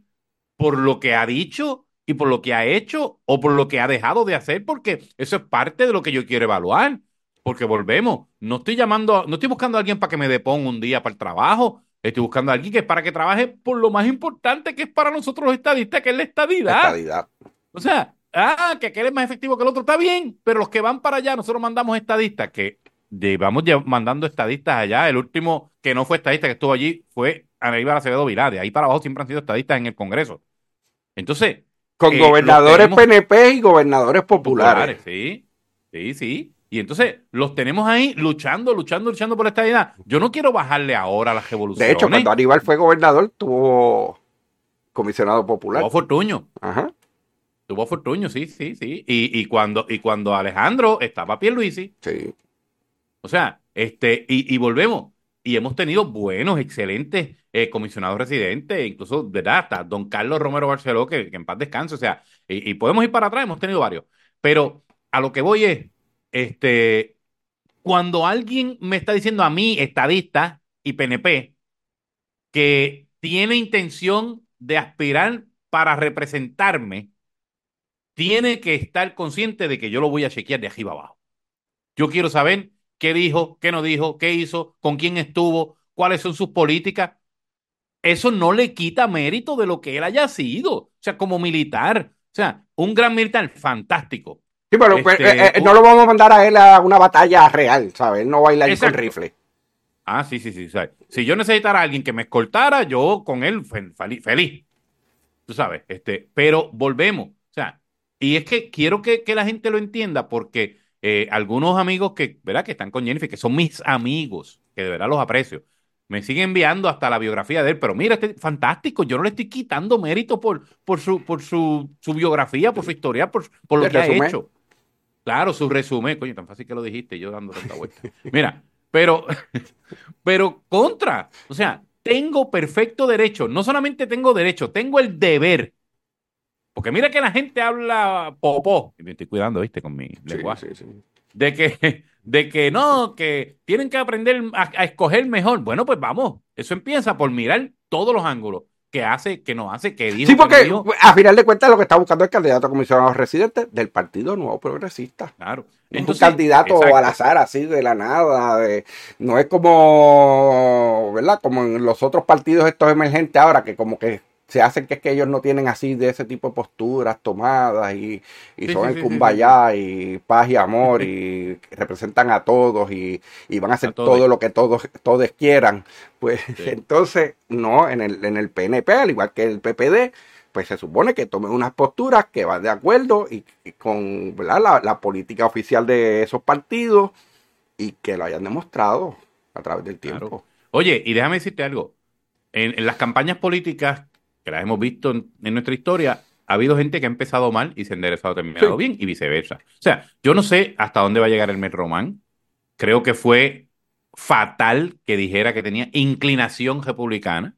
por lo que ha dicho y por lo que ha hecho o por lo que ha dejado de hacer, porque eso es parte de lo que yo quiero evaluar. Porque volvemos, no estoy llamando, no estoy buscando a alguien para que me deponga un día para el trabajo. Estoy buscando a alguien que es para que trabaje por lo más importante que es para nosotros los estadistas, que es la estadidad. Estadidad. O sea, ah, que aquel es más efectivo que el otro, está bien, pero los que van para allá, nosotros mandamos estadistas, que llevamos lle- mandando estadistas allá. El último que no fue estadista que estuvo allí fue Aníbal Acevedo Vilá. De ahí para abajo siempre han sido estadistas en el Congreso. Entonces, Con Eh, gobernadores tenemos- PNP y gobernadores populares. populares, sí, sí, sí. Y entonces los tenemos ahí luchando, luchando, luchando por la estadidad. Yo no quiero bajarle ahora a las revoluciones. De hecho, cuando Aníbal fue gobernador, tuvo comisionado popular. Tuvo Fortuño. Ajá. Tuvo Fortuño, sí, sí, sí. Y, y cuando, y cuando Alejandro estaba Pierluisi, Sí. O sea, este, y, y volvemos. Y hemos tenido buenos, excelentes eh, comisionados residentes, incluso, ¿verdad? Hasta don Carlos Romero Barceló, que, que en paz descanse. O sea, y, y podemos ir para atrás, hemos tenido varios. Pero a lo que voy es, este, cuando alguien me está diciendo a mí, estadista y PNP, que tiene intención de aspirar para representarme, tiene que estar consciente de que yo lo voy a chequear de arriba abajo. Yo quiero saber qué dijo, qué no dijo, qué hizo, con quién estuvo, cuáles son sus políticas. Eso no le quita mérito de lo que él haya sido. O sea, como militar. O sea, un gran militar fantástico. Sí, pero Este, pues, eh, eh, un- no lo vamos a mandar a él a una batalla real, ¿sabes? Él no baila con rifle. Ah, sí, sí, sí. ¿sabes? Si yo necesitara a alguien que me escoltara, yo con él fe- feliz. Tú sabes, este, pero volvemos. O sea, y es que quiero que, que la gente lo entienda porque eh, algunos amigos que, ¿verdad? Que están con Jennifer, que son mis amigos, que de verdad los aprecio, me siguen enviando hasta la biografía de él, pero mira, este fantástico, yo no le estoy quitando mérito por, por, su, por su, su biografía, por su historia, por, por lo que ha resumen. hecho. Claro, su resumen, coño, tan fácil que lo dijiste, yo dando tanta vuelta. Mira, pero, [laughs] pero contra, o sea, tengo perfecto derecho, no solamente tengo derecho, tengo el deber. Porque mira que la gente habla popó, y me estoy cuidando, viste, con mi Sí, lenguaje, sí, sí. de que, [laughs] de que no, que tienen que aprender a, a escoger mejor. Bueno, pues vamos, eso empieza por mirar todos los ángulos. Que hace, que no hace, que dijo. Sí, no porque dijo. a final de cuentas lo que está buscando el candidato a comisionado residente del Partido Nuevo Progresista. Claro. Es un candidato exacto. al azar así de la nada. de- no es como, ¿verdad? Como en los otros partidos estos emergentes ahora que como que se hacen que es que ellos no tienen así de ese tipo de posturas tomadas y, y Sí, son sí, el sí, kumbaya y paz y amor y [laughs] representan a todos y, y van a hacer A todo lo que todos, todos quieran. Pues [laughs] entonces, no, en el, en el PNP, al igual que el PPD, pues se supone que tomen unas posturas que van de acuerdo y, y con. La, la política oficial de esos partidos y que lo hayan demostrado a través del tiempo. Claro. Oye, y déjame decirte algo. En, en las campañas políticas que las hemos visto en, en nuestra historia, ha habido gente que ha empezado mal y se ha enderezado terminado Sí. bien y viceversa. O sea, yo no sé hasta dónde va a llegar el Met Román. Creo que fue fatal que dijera que tenía inclinación republicana.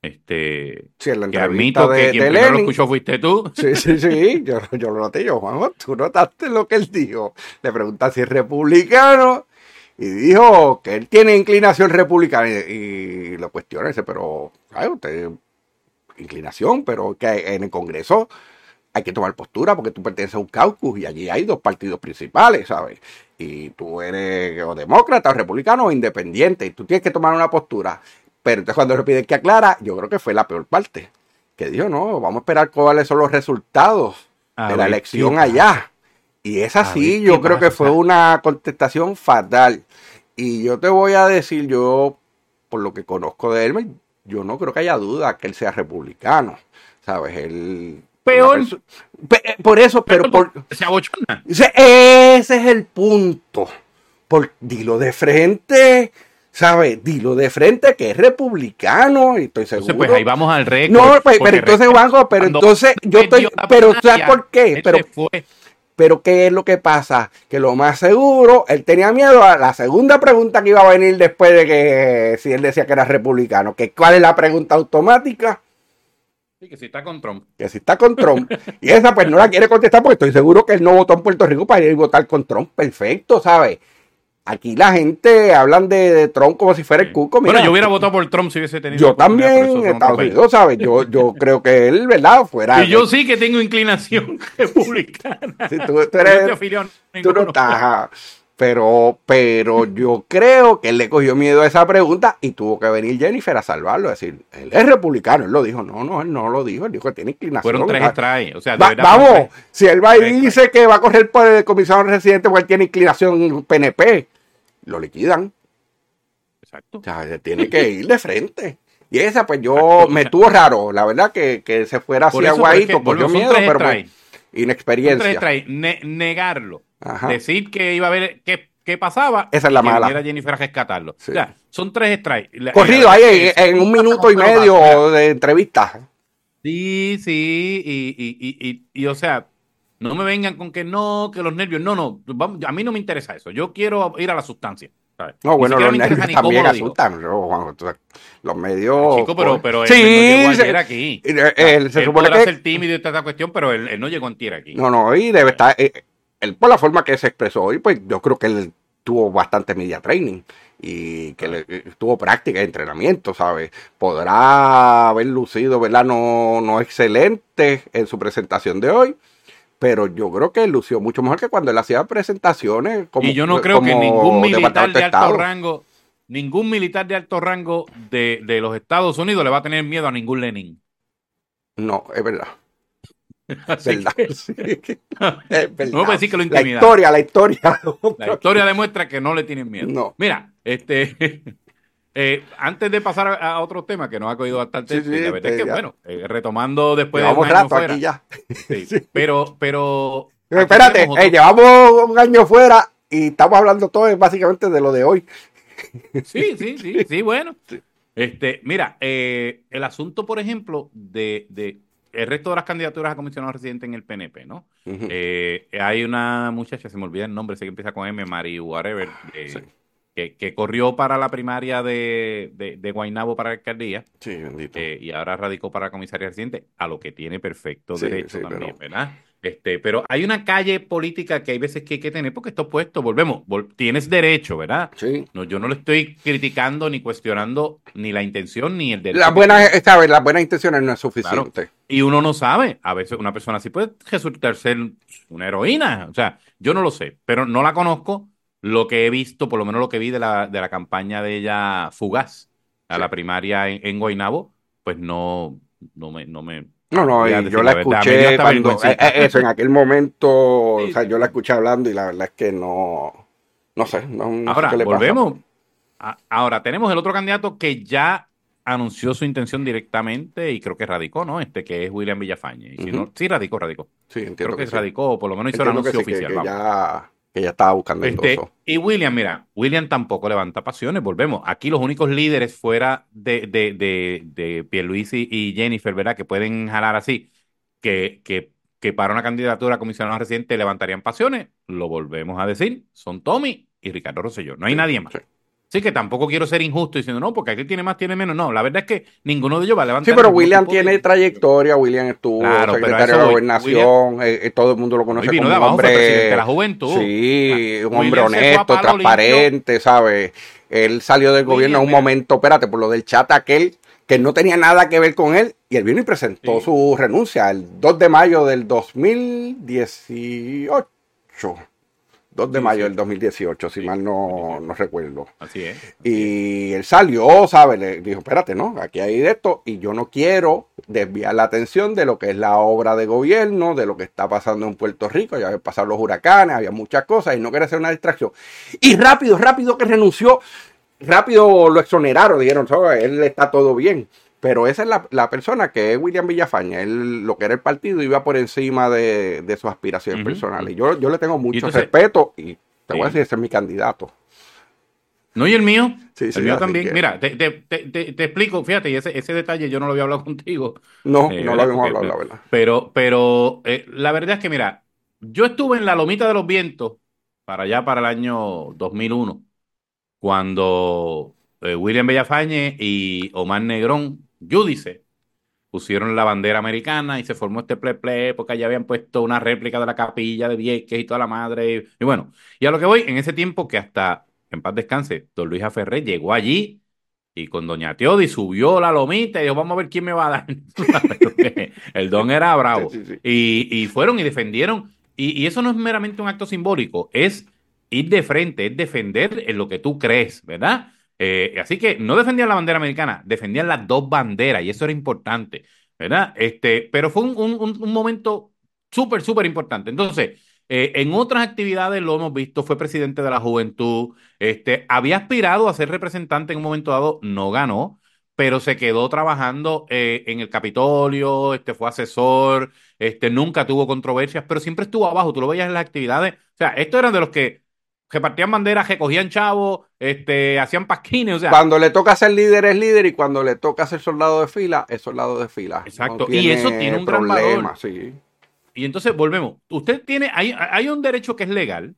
Este, Sí, en la que admito de, que quien primero lo escuchó fuiste tú. Sí, sí, sí, yo, yo lo noté, yo, Juanjo, tú notaste lo que él dijo. Le pregunta si es republicano y dijo que él tiene inclinación republicana y, y lo cuestiona, dice, pero, claro, usted, inclinación, pero que en el Congreso hay que tomar postura porque tú perteneces a un caucus y allí hay dos partidos principales, ¿sabes? Y tú eres o demócrata o republicano o independiente y tú tienes que tomar una postura. Pero entonces cuando le piden que aclara, yo creo que fue la peor parte. Que dijo, no, vamos a esperar cuáles son los resultados A de la elección allá. Y es así, ver yo creo que fue una contestación fatal. Y yo te voy a decir, yo, por lo que conozco de él, yo no creo que haya duda que él sea republicano. ¿Sabes? Él. Peor. Pe- Por eso, pero por, Se abochona. ese, es el punto. Por, dilo de frente, ¿sabes? Dilo de frente que es republicano y estoy seguro. Entonces, pues ahí vamos al récord. no, pues, pero entonces, Juanjo, pero entonces yo estoy, perdió la pero ¿sabes por qué? Pero. Pero ¿qué es lo que pasa? Que lo más seguro, él tenía miedo a la segunda pregunta que iba a venir después de que si él decía que era republicano, que cuál es la pregunta automática, Sí, que si está con Trump. que si está con Trump. [laughs] y esa pues no la quiere contestar porque estoy seguro que él no votó en Puerto Rico para ir a votar con Trump. Perfecto, ¿sabes? Aquí la gente hablan de, de Trump como si fuera el cuco. Mira, bueno, yo hubiera votado por Trump si hubiese tenido. yo también en Estados Unidos, ¿sabes? Yo, yo [laughs] creo que él, ¿verdad? Fuera. Y yo sí que tengo inclinación [laughs] republicana. Si tú, tú eres, tú no estás. Pero, pero yo creo que él le cogió miedo a esa pregunta y tuvo que venir Jennifer a salvarlo. Es decir, él es republicano. Él lo dijo. No, no, él no lo dijo. Él dijo que tiene inclinación. Fueron tres Ah, strikes. O sea, va- vamos, si él va y dice que va a correr por el comisionado residente porque él tiene inclinación PNP, lo liquidan. Exacto. O sea, él tiene que ir de frente. Y esa, pues yo Exacto. me tuvo raro, la verdad, que, que se fuera Por así aguadito, volvemos, son miedo, pero pues, inexperiencia. Ne- negarlo. Ajá. Decir que iba a ver qué, qué pasaba. Esa es la y mala. viniera Jennifer a rescatarlo. Sí. O sea, son tres strikes. Corrido ahí es- en, un [laughs] minuto y medio de entrevista. Sí, sí, y, y, y, y, y, o sea, no me vengan con que no, que los nervios, no, no, vamos, a mí no me interesa eso, yo quiero ir a la sustancia. ¿sabes? No, bueno, los nervios también lo asustan. los medios. Chico, pero, pero él, sí, él no llegó se- aquí. él, él se supone podrá que. ser tímido y esta cuestión, pero él, él no llegó antier aquí. No, no, y debe estar. eh, él, por la forma que se expresó hoy, pues yo creo que él tuvo bastante media training y que le, eh, tuvo práctica y entrenamiento, ¿sabes? Podrá haber lucido, ¿verdad? No, no excelente en su presentación de hoy. Pero yo creo que lució mucho mejor que cuando él hacía presentaciones como y yo no creo que ningún militar de alto rango, ningún militar de alto rango de, de los Estados Unidos le va a tener miedo a ningún Lenin. No, es verdad. [laughs] Así verdad. que- Sí, es [laughs] verdad. No puedo decir que lo la intimidan. historia, la historia. La historia demuestra que no le tienen miedo. No. Mira, este, eh, antes de pasar a, a otro tema que nos ha cogido bastante, Sí, sí, la verdad es este, que, ya. bueno, eh, retomando después de un Llevamos año rato fuera, aquí ya. sí, [laughs] pero, pero, espérate, eh, llevamos un año fuera y estamos hablando todo básicamente de lo de hoy. [laughs] Sí, sí, sí, sí, bueno. Este, mira, eh, el asunto, por ejemplo, de, de el resto de las candidaturas a comisionado residente en el PNP, ¿no? Hay una muchacha, se me olvida el nombre, sé que empieza con M, Mari whatever, Sí. Que, que corrió para la primaria de, de, de Guaynabo para la alcaldía Sí, bendito. eh, y ahora radicó para la comisaría residente, a lo que tiene perfecto Sí, derecho sí, también, pero- ¿verdad? Este, pero hay una calle política que hay veces que hay que tener porque esto puesto, volvemos, vol- tienes derecho, ¿verdad? Sí. No, yo no lo estoy criticando ni cuestionando ni la intención ni el derecho. Las buenas, tiene. ¿sabes? Las buenas intenciones no es suficiente. Y uno no sabe, a veces una persona así puede resultar ser una heroína, o sea, yo no lo sé, pero no la conozco. Lo que he visto, por lo menos lo que vi de la, de la campaña de ella fugaz a Sí. la primaria en, en Guaynabo, pues no, no me, no me, No, no, y yo la escuché cuando, eh, eh, eso, en aquel momento, [laughs] Sí, o sea, yo la escuché hablando y la verdad es que no, no sé, no, no sé Ahora, qué le pasa. volvemos. Ahora, tenemos el otro candidato que ya anunció su intención directamente y creo que radicó, ¿no? Este que es William Villafañe. Y si no, Ujú. sí radicó, radicó. Sí, entiendo Creo que, que sí. radicó, o por lo menos hizo el anuncio sí, que- oficial. que, vamos. ya, que ya estaba buscando Este, y William, mira, William tampoco levanta pasiones, volvemos. Aquí los únicos líderes fuera de, de, de, de Pierluisi y Jennifer, ¿verdad? Que pueden jalar así, que, que, que para una candidatura a comisionado residente levantarían pasiones, lo volvemos a decir, son Tommy y Ricardo Rosselló, no hay Sí, nadie más. sí. Así que tampoco quiero ser injusto diciendo, no, porque aquí tiene más, tiene menos. No, la verdad es que ninguno de ellos va a levantar. Sí, pero William de- tiene trayectoria, William estuvo Claro, secretario de gobernación, eh, eh, todo el mundo lo conoce como un abajo, fue presidente hombre, de la juventud. sí, un William hombre honesto, transparente, ¿sabes? Él salió del gobierno en un momento, espérate, por lo del chat aquel, que no tenía nada que ver con él, y él vino y presentó Sí. su renuncia el 2 de mayo del 2018. 2 de mayo del 2018, si mal no, no recuerdo. Así es. así. Y él salió, ¿sabes? Le dijo, espérate, ¿no? Aquí hay de esto y yo no quiero desviar la atención de lo que es la obra de gobierno, de lo que está pasando en Puerto Rico. Ya habían pasado los huracanes, había muchas cosas y no quería hacer una distracción. Y rápido, rápido que renunció, rápido lo exoneraron, dijeron, "¿Sabes? él está todo bien. Pero esa es la, la persona que es William Villafaña. Él, lo que era el partido, iba por encima de, de sus aspiraciones personales. Yo, yo le tengo mucho entonces- respeto y te voy a decir, ese es mi candidato. No, y el mío. Sí, sí, el mío también. que- Mira, te, te, te, te- explico, fíjate, y ese, ese detalle yo no lo había hablado [laughs] contigo. No, Eh, no lo habíamos hablado, la verdad. Pero, pero eh, la verdad es que, mira, yo estuve en la Lomita de los Vientos para allá, para el año 2001, cuando eh, William Bellafañe y Omar Negrón, Judice, pusieron la bandera americana y se formó este ple ple porque allá habían puesto una réplica de la capilla de Vieques y toda la madre. Y, y bueno, y a lo que voy, en ese tiempo que hasta, en paz descanse, don Luis Aferré llegó allí y con Doña Teodi subió la lomita y dijo, vamos a ver quién me va a dar. [laughs] El don era bravo. Sí, sí, sí. Y, y fueron y defendieron. Y, y eso no es meramente un acto simbólico, es ir de frente, es defender en lo que tú crees, ¿verdad? Eh, así que no defendían la bandera americana, defendían las dos banderas y eso era importante, ¿verdad? Este, pero fue un, un- un- momento súper, súper importante. Entonces, eh, en otras actividades lo hemos visto, fue presidente de la juventud, este, había aspirado a ser representante en un momento dado, no ganó, pero se quedó trabajando eh, en el Capitolio, este, fue asesor, este, nunca tuvo controversias, pero siempre estuvo abajo, tú lo veías en las actividades, o sea, estos eran de los que repartían banderas, recogían chavos, este, hacían pasquines, o sea, Cuando le toca ser líder es líder y cuando le toca ser soldado de fila es soldado de fila. Exacto, y eso tiene un gran problema, valor. sí. Y entonces volvemos. Usted tiene, hay, hay un derecho que es legal,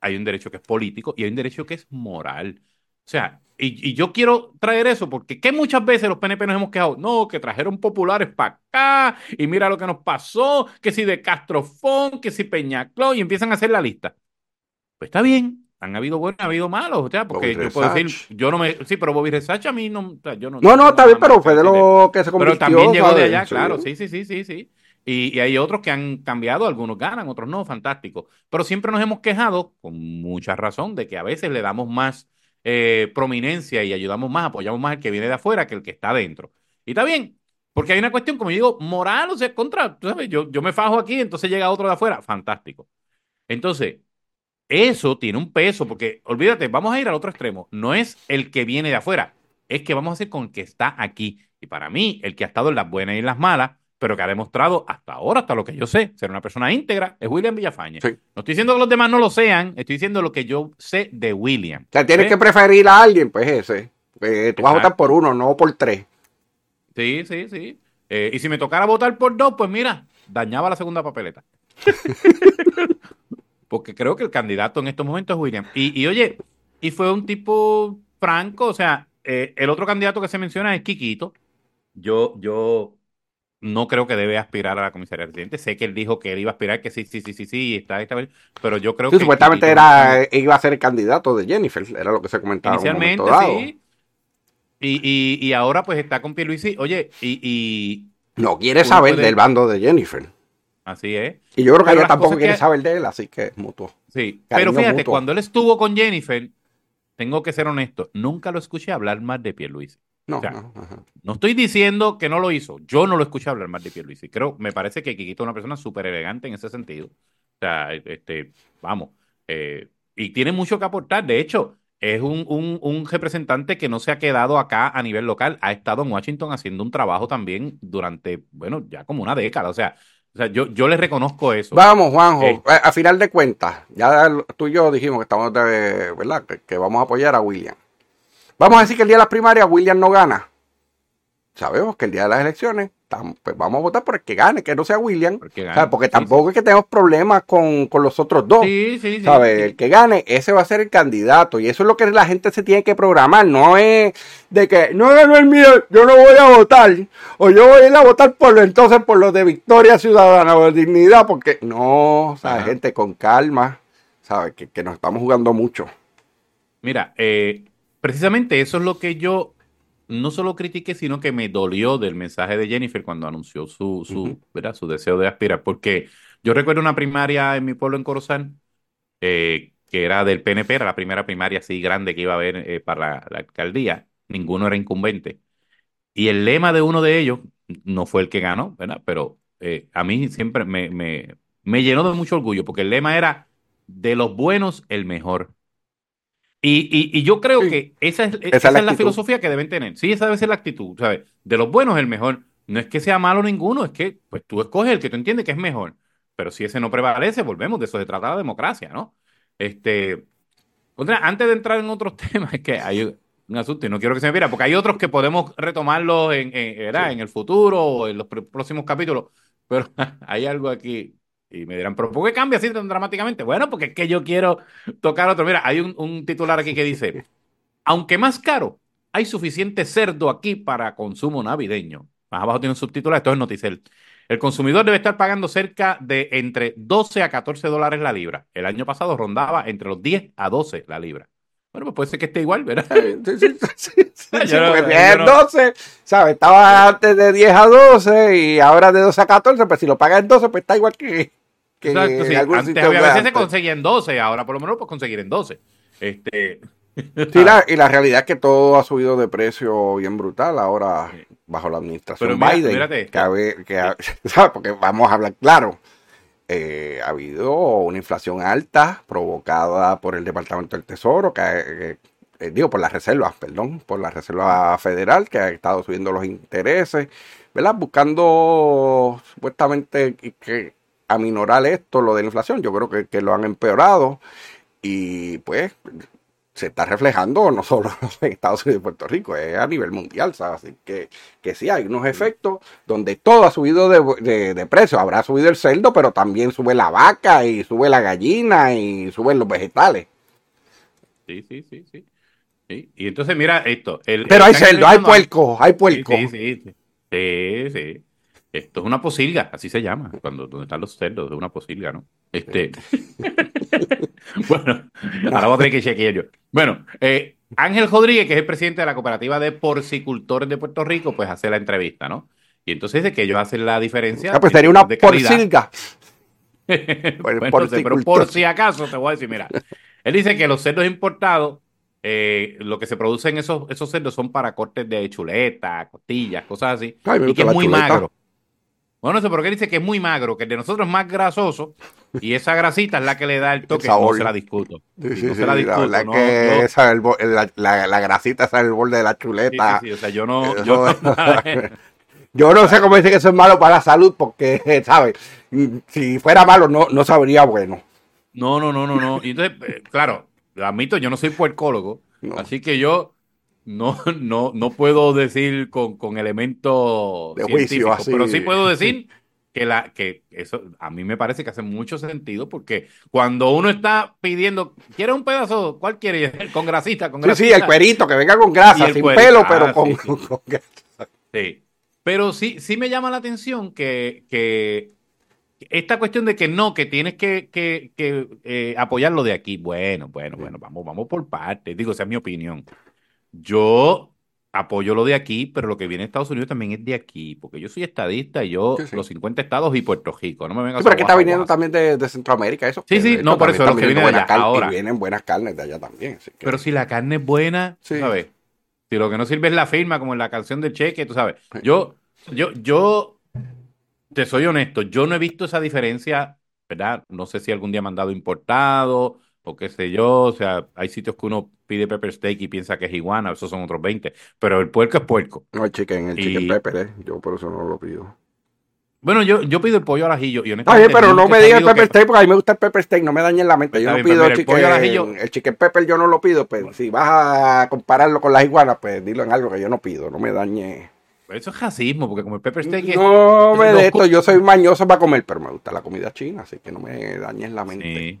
hay un derecho que es político y hay un derecho que es moral. O sea, y, y yo quiero traer eso porque que muchas veces los PNP nos hemos quejado, no, que trajeron populares para acá y mira lo que nos pasó, que si de Castrofón, que si Peñacló y empiezan a hacer la lista. Pues está bien, han habido buenos, ha habido malos, o sea, porque Bobby yo puedo decir, yo no me, sí, pero Bobby Resach a mí no, o sea, yo no. No, no, está bien, pero fue de lo que se convirtió. Pero también llegó de allá, claro, sí, sí, sí, sí, sí. Y, y hay otros que han cambiado, algunos ganan, otros no, fantástico. Pero siempre nos hemos quejado, con mucha razón, de que a veces le damos más eh, prominencia y ayudamos más, apoyamos más al que viene de afuera que el que está adentro. Y está bien, porque hay una cuestión, como yo digo, moral, o sea, contra, tú sabes, yo, yo me fajo aquí, entonces llega otro de afuera, fantástico. Entonces, eso tiene un peso, porque olvídate, vamos a ir al otro extremo. No es el que viene de afuera, es que vamos a hacer con el que está aquí. Y para mí, el que ha estado en las buenas y en las malas, pero que ha demostrado hasta ahora, hasta lo que yo sé, ser una persona íntegra, es William Villafañe. Sí. No estoy diciendo que los demás no lo sean, estoy diciendo lo que yo sé de William. O sea, tienes ¿Sí? que preferir a alguien, pues ese. Eh, tú vas a votar por uno, no por tres. Sí, sí, sí. Eh, y si me tocara votar por dos, pues mira, dañaba la segunda papeleta. [laughs] Porque creo que el candidato en estos momentos es William. Y, y oye, y fue un tipo franco, o sea, eh, el otro candidato que se menciona es Quiquito. Yo, yo no creo que debe aspirar a la comisaría residente. Sé que él dijo que él iba a aspirar, que sí, sí, sí, sí, sí, está, bien, pero yo creo Sí, que... supuestamente era, iba a ser el candidato de Jennifer, era lo que se comentaba. Inicialmente, sí. Y, y, y ahora pues está con Pierluisi. Oye, y, y No quiere saber puede- del bando de Jennifer. Así es. Y yo creo que Pero ella tampoco quiere que- saber de él, así que es mutuo. Sí, Cariño pero fíjate, mutuo. cuando él estuvo con Jennifer, tengo que ser honesto, nunca lo escuché hablar más de Pierluisi. No, O sea, no. No estoy diciendo que no lo hizo, yo no lo escuché hablar más de Pierluisi. Creo, me parece que Kikito es una persona súper elegante en ese sentido. O sea, este, vamos, eh, y tiene mucho que aportar. De hecho, es un, un, un representante que no se ha quedado acá a nivel local, ha estado en Washington haciendo un trabajo también durante, bueno, ya como una década. O sea, o sea yo, yo le reconozco eso. Vamos, Juanjo, Eh. a, a final de cuentas, ya tú y yo dijimos que estamos de, ¿verdad? Que, que vamos a apoyar a William. Vamos a decir que el día de las primarias William no gana. Sabemos que el día de las elecciones, pues vamos a votar por el que gane, que no sea William. Porque tampoco es que tenemos problemas con, con los otros dos. Sí, sí, sí. ¿Sabes? El que gane, ese va a ser el candidato. Y eso es lo que la gente se tiene que programar. No es de que no ganó el mío, yo no voy a votar. O yo voy a ir a votar por lo entonces por lo de Victoria Ciudadana o de Dignidad. Porque no, ¿sabes? Gente con calma. ¿Sabes? Que, que nos estamos jugando mucho. Mira, eh, precisamente eso es lo que yo no solo critiqué, sino que me dolió del mensaje de Jennifer cuando anunció su, su, su deseo de aspirar. Porque yo recuerdo una primaria en mi pueblo, en Corozal, eh, que era del PNP, era la primera primaria así grande que iba a haber eh, para la, la alcaldía. Ninguno era incumbente. Y el lema de uno de ellos no fue el que ganó, ¿verdad? Pero eh, a mí siempre me, me, me llenó de mucho orgullo, porque el lema era de los buenos, el mejor. Y, y, y yo creo Sí. que esa es, Esa esa es la filosofía que deben tener. Sí, esa debe ser la actitud, ¿sabes? De los buenos, el mejor. No es que sea malo ninguno, es que pues tú escoges el que tú entiendes que es mejor. Pero si ese no prevalece, volvemos, de eso se trata la democracia, ¿no? Este, antes de entrar en otros [laughs] temas, es que hay un asunto y no quiero que se me pierda, porque hay otros que podemos retomarlos en, en. Sí. en el futuro o en los pr- próximos capítulos, pero [laughs] hay algo aquí y me dirán, ¿pero por qué cambia así tan dramáticamente? Bueno, porque es que yo quiero tocar otro. Mira, hay un, un titular aquí que dice, aunque más caro, hay suficiente cerdo aquí para consumo navideño. Más abajo tiene un subtitular, esto es Noticel. El consumidor debe estar pagando cerca de entre 12 a 14 dólares la libra. El año pasado rondaba entre los 10 a 12 la libra. Bueno, pues puede ser que esté igual, ¿verdad? Sí, sí, sí, sí, [laughs] no- porque no- 12, ¿sabes? Estaba antes de 10 a 12 y ahora de 12 a 14, pues si lo pagas en 12, pues está igual que, que Exacto, sí. Antes de veces se antes. conseguía en 12, ahora por lo menos lo puedes conseguir en 12. Este, [laughs] Sí, la- y la realidad es que todo ha subido de precio bien brutal ahora bajo la administración Pero mira- Biden. mírate que, a que a- [laughs] ¿sabes? Porque vamos a hablar claro. eh, ha habido una inflación alta provocada por el Departamento del Tesoro, que, eh, digo, por las reservas, perdón, por la Reserva Federal, que ha estado subiendo los intereses, ¿verdad? Buscando supuestamente que aminorar esto, lo de la inflación. Yo creo que, que lo han empeorado y pues se está reflejando no solo [laughs] en Estados Unidos y Puerto Rico, es a nivel mundial, ¿sabes? Así que, que sí hay unos efectos donde todo ha subido de, de- de precio. Habrá subido el cerdo, pero también sube la vaca y sube la gallina y suben los vegetales. sí, sí, sí, sí. Sí, Y entonces mira esto. el- Pero hay están cerdo, hay puerco, hay puerco. sí, sí, sí. Sí, sí. Esto es una posilga, así se llama, cuando donde están los cerdos, es una posilga, ¿no? Este. [laughs] bueno, ahora voy a tener que chequear yo. Bueno, eh, Ángel Rodríguez, que es el presidente de la cooperativa de porcicultores de Puerto Rico, pues hace la entrevista, ¿no? Y entonces dice que ellos hacen la diferencia. Ah, pues sería una de porcilga. [laughs] Bueno, sé, pero por si acaso te voy a decir, mira, él dice que los cerdos importados, eh, lo que se produce en esos, esos cerdos son para cortes de chuleta, costillas, cosas así, Ay, y que es muy chuleta. magro. Bueno, no sé por qué dice que es muy magro, que el de nosotros es más grasoso, y esa grasita es la que le da el toque, sabor. no se la discuto. Sí, no se la la discuto, no, que yo- esa es el la, la- la grasita esa es el borde de la chuleta. sí, sí, o sea, yo no, Eso yo no- [laughs] Yo no sé cómo dice que eso es malo para la salud, porque, [laughs] ¿sabes? Si fuera malo, no, no sabría bueno. No, no, no, no, no. Y entonces, eh, claro, lo admito, yo no soy puercólogo, así que yo no, no, no puedo decir con, con elementos De juicio, así. pero sí puedo decir [laughs] que la que eso a mí me parece que hace mucho sentido porque cuando uno está pidiendo, ¿quiere un pedazo? ¿Cuál quiere? Con grasita, con grasita. sí, el cuerito, que venga con grasa, sin cuerito, pelo, ah, pero con, sí, [laughs] con grasa. Sí. Pero sí, sí me llama la atención que, que esta cuestión de que no, que tienes que, que, que eh, apoyarlo de aquí. Bueno, bueno, bueno, vamos, vamos por partes. Digo, esa es mi opinión. Yo apoyo lo de aquí, pero lo que viene de Estados Unidos también es de aquí, porque yo soy estadista y yo, Sí, sí. los 50 estados y Puerto Rico. No me vengas Sí, pero a que está viniendo también de, de Centroamérica, eso. Sí, sí, no, por eso, están lo que viniendo viene de allá. carne, Ahora. Y vienen buenas carnes de allá también. así que- Pero si la carne es buena. ¿sabes? Si lo que no sirve es la firma, como en la canción de Cheque, tú sabes. Yo, yo, yo, te soy honesto, yo no he visto esa diferencia, ¿verdad? No sé si algún día me han dado importado o qué sé yo. O sea, hay sitios que uno pide pepper steak y piensa que es iguana, esos son otros 20. Pero el puerco es puerco. No, el chicken, el Y- chicken pepper, eh. Yo por eso no lo pido. Bueno, yo, yo pido el pollo al ajillo y bien, pero no me digas el pepper que- steak porque a mí me gusta el pepper steak, no me dañen la mente. Yo no bien, pues pido el pollo al chicken, ajillo- el chicken pepper yo no lo pido, pero si vas a compararlo con las iguanas, pues dilo en algo que yo no pido, no me dañe. Eso es racismo, porque como el pepper steak es. No me los de esto, yo soy mañoso para comer, pero me gusta la comida china, así que no me dañes la mente. Sí.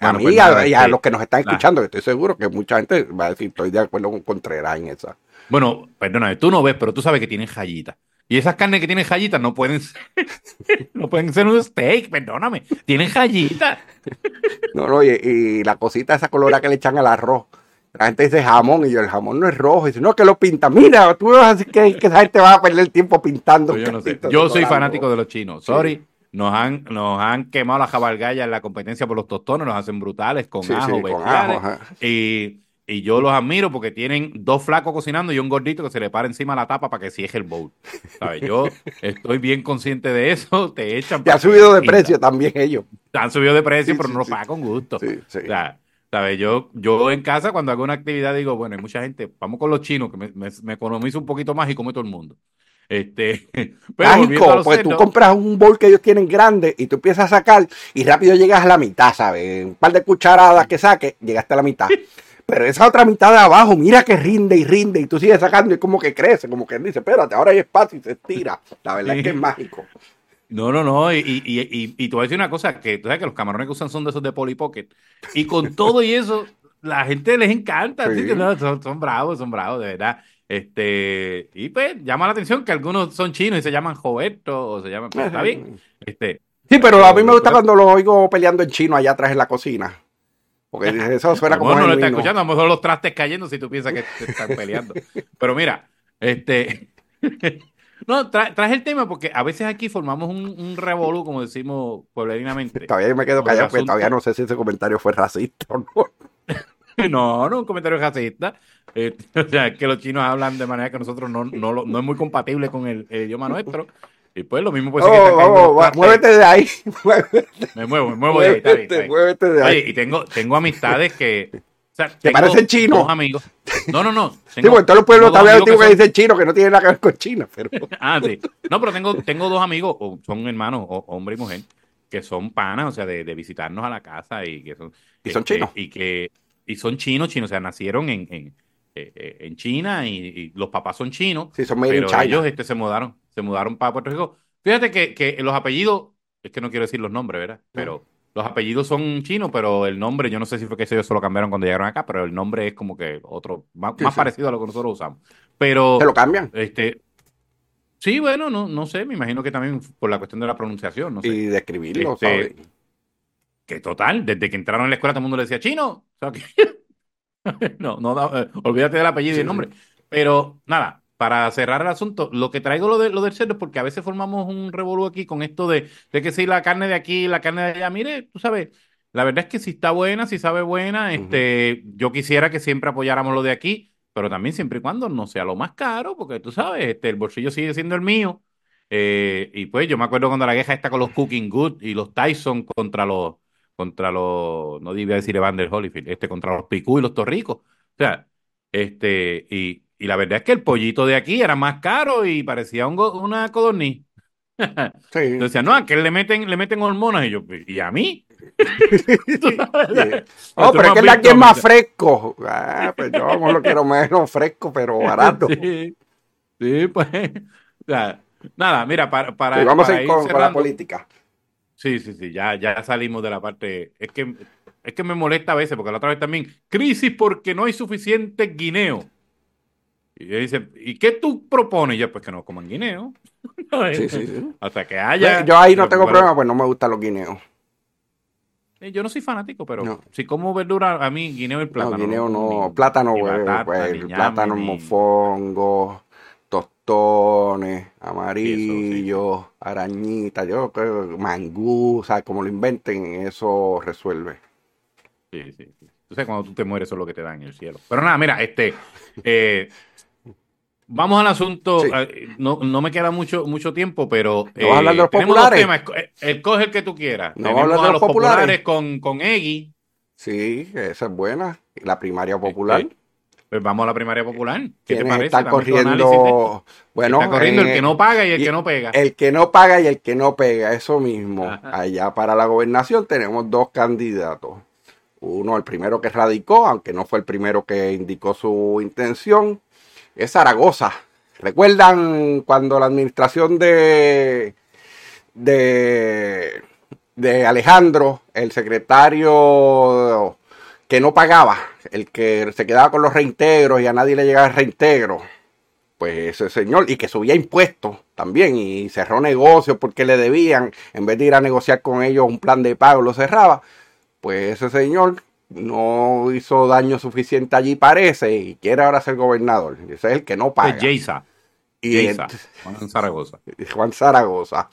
A mí pues y a- nada, y a este, los que nos están escuchando, que estoy seguro que mucha gente va a decir, estoy de acuerdo con Contreras en esa. Bueno, perdóname, tú no ves, pero tú sabes que tienen jayitas. Y esas carnes que tienen jayitas no pueden ser, [laughs] no pueden ser un steak, perdóname. Tienen jayitas. No, no, y, y la cosita esa colorada que le echan al arroz. La gente dice jamón y yo, el jamón no es rojo. Y dice, no, que lo pinta. Mira, tú vas a decir que, que esa gente va a perder el tiempo pintando. Pues yo no sé. casitos Yo soy fanático de los chinos. Sorry. Nos han, nos han quemado la jabalgaya en la competencia por los tostones, los hacen brutales con Sí, ajo, sí, con ajo, y, y yo los admiro porque tienen dos flacos cocinando y un gordito que se le para encima la tapa para que cieje el bowl. ¿Sabes? Yo estoy bien consciente de eso. Te echan. Y ha pa' subido de y- precio también ellos. Han subido de precio, Sí, pero no lo sí. paga con gusto. Sí, sí. O sea, ¿sabes? Yo, yo en casa, cuando hago una actividad, digo, bueno, hay mucha gente, vamos con los chinos, que me, me, me economizo un poquito más y come todo el mundo. Este, [laughs] pero Mágico, pues tú compras un bol que ellos tienen grande y tú empiezas a sacar y rápido llegas a la mitad, ¿sabes? Un par de cucharadas que saques, llegaste a la mitad. [laughs] Pero esa otra mitad de abajo, mira que rinde y rinde y tú sigues sacando y como que crece, como que dice, espérate, ahora hay espacio y se estira. La verdad es que es mágico. No, no, no. Y, y, y, y, y te voy a decir una cosa, que tú sabes que los camarones que usan son de esos de Polly Pocket. Y con todo y eso, la gente les encanta. Sí. así que no, son, son bravos, son bravos, de verdad. Este, y pues llama la atención que algunos son chinos y se llaman Joberto o se llaman. pues, está bien. [laughs] Este, Sí, pero a mí me gusta cuando lo oigo peleando en chino allá atrás en la cocina. Porque [laughs] eso suena como mejor no lo está escuchando, a lo mejor los trastes cayendo si tú piensas que te están peleando. Pero mira, este. [laughs] No, tra- traje el tema porque a veces aquí formamos un, un revolú, como decimos pueblerinamente. Todavía me quedo callado porque todavía no sé si ese comentario fue racista o no. No, no, un comentario racista. Eh, [laughs] o sea, es que los chinos hablan de manera que nosotros no, no, lo- no es muy compatible con el, el idioma nuestro. Y pues lo mismo puede ser que Oh, cayendo oh, trastes. muévete de ahí. [laughs] Muévete, Me muevo, me muevo de ahí, está bien, está muévete, muévete de ahí. Oye, y tengo, tengo amistades que. O sea, tengo parecen chinos. Amigos. No, no, no. Sí, porque en todos los pueblos tengo también que, son- dicen chino, que no tiene nada que ver con China, pero [laughs] Ah, sí. No, pero tengo, tengo dos amigos, o son hermanos, o- hombre y mujer, que son panas, o sea, de, de visitarnos a la casa y que son. ¿Y son este, chinos? Y que y son chinos, chinos, o sea, nacieron en, en, eh, eh, en China y, y los papás son chinos. sí, son pero ellos este, se mudaron, se mudaron para Puerto Rico. Fíjate que, que los apellidos, es que no quiero decir los nombres, ¿verdad? Pero los apellidos son chinos, pero el nombre, yo no sé si fue que ellos se lo cambiaron cuando llegaron acá, pero el nombre es como que otro, más, Sí, más sí. parecido a lo que nosotros usamos. Pero, Se lo cambian. este, sí, bueno, no, no sé, me imagino que también por la cuestión de la pronunciación, no sé. Y de escribirlo, Este, ¿sabes? Que total, desde que entraron en la escuela todo el mundo le decía chino. O sea que- [laughs] no, no, da- eh, olvídate del apellido y el nombre. Pero nada, para cerrar el asunto, lo que traigo lo, de, lo del cerdo es porque a veces formamos un revolú aquí con esto de, de que si la carne de aquí, la carne de allá, mire, tú sabes, la verdad es que si está buena, si sabe buena, este, yo quisiera que siempre apoyáramos lo de aquí, pero también siempre y cuando no sea lo más caro, porque tú sabes, este, el bolsillo sigue siendo el mío. Eh, y pues yo me acuerdo cuando la queja está con los Cooking Good y los Tyson contra los, contra los, no debía decir Evander Holyfield, este, contra los Picú y los Torricos. O sea, este, y, y la verdad es que el pollito de aquí era más caro y parecía un una codorniz. [laughs] Sí. Entonces no, a que le meten, le meten hormonas. Y yo, ¿y a mí? [laughs] [laughs] Oh, pero es que el de aquí es más fresco. Ah, pues yo no lo quiero menos fresco, pero barato. Sí, sí, pues. O sea, nada, mira, para, para, Sí, vamos a ir con, con la política. Sí, sí, sí, ya, ya salimos de la parte. Es que, es que me molesta a veces, porque la otra vez también, crisis porque no hay suficiente guineo. Y dice, ¿y qué tú propones? Y yo, pues que no coman guineo. [laughs] Sí, sí, sí. Hasta que haya. Yo ahí no tengo problema, pues no me gustan los guineos. Yo no soy fanático, pero No. si como verdura, a mí guineo y plátano. no, guineo no, plátano, ni pues, pues, ni el ñame, plátano ni- mofongo, tostones, amarillos, arañitas, yo creo, mangú, o sea, como lo inventen, eso resuelve. Sí, sí, sí. Sabes, cuando tú te mueres, eso es lo que te dan en el cielo. Pero nada, mira, este. eh, vamos al asunto. Sí. eh, No, no me queda mucho, mucho tiempo, pero. ¿No a hablar de los tenemos dos populares? temas. Eh, Escoge el que tú quieras. ¿No a hablar de a los los populares, populares? con, con Eggy. Sí, esa es buena. La primaria popular. Eh, Pues vamos a la primaria popular. ¿Qué te parece? están corriendo, bueno, Está corriendo el eh, que no paga y el y- que no pega. El que no paga y el que no pega, eso mismo. Ajá. Allá para la gobernación tenemos dos candidatos. Uno, el primero que radicó, aunque no fue el primero que indicó su intención, es Zaragoza. ¿Recuerdan cuando la administración de, de, de Alejandro, el secretario que no pagaba, el que se quedaba con los reintegros y a nadie le llegaba el reintegro? pues ese señor, y que subía impuestos también, y cerró negocios porque le debían, en vez de ir a negociar con ellos un plan de pago, lo cerraba, pues ese señor no hizo daño suficiente allí, parece, y quiere ahora ser gobernador. Ese es el que no paga. Es y. Juan Zaragoza. [laughs] Juan Zaragoza.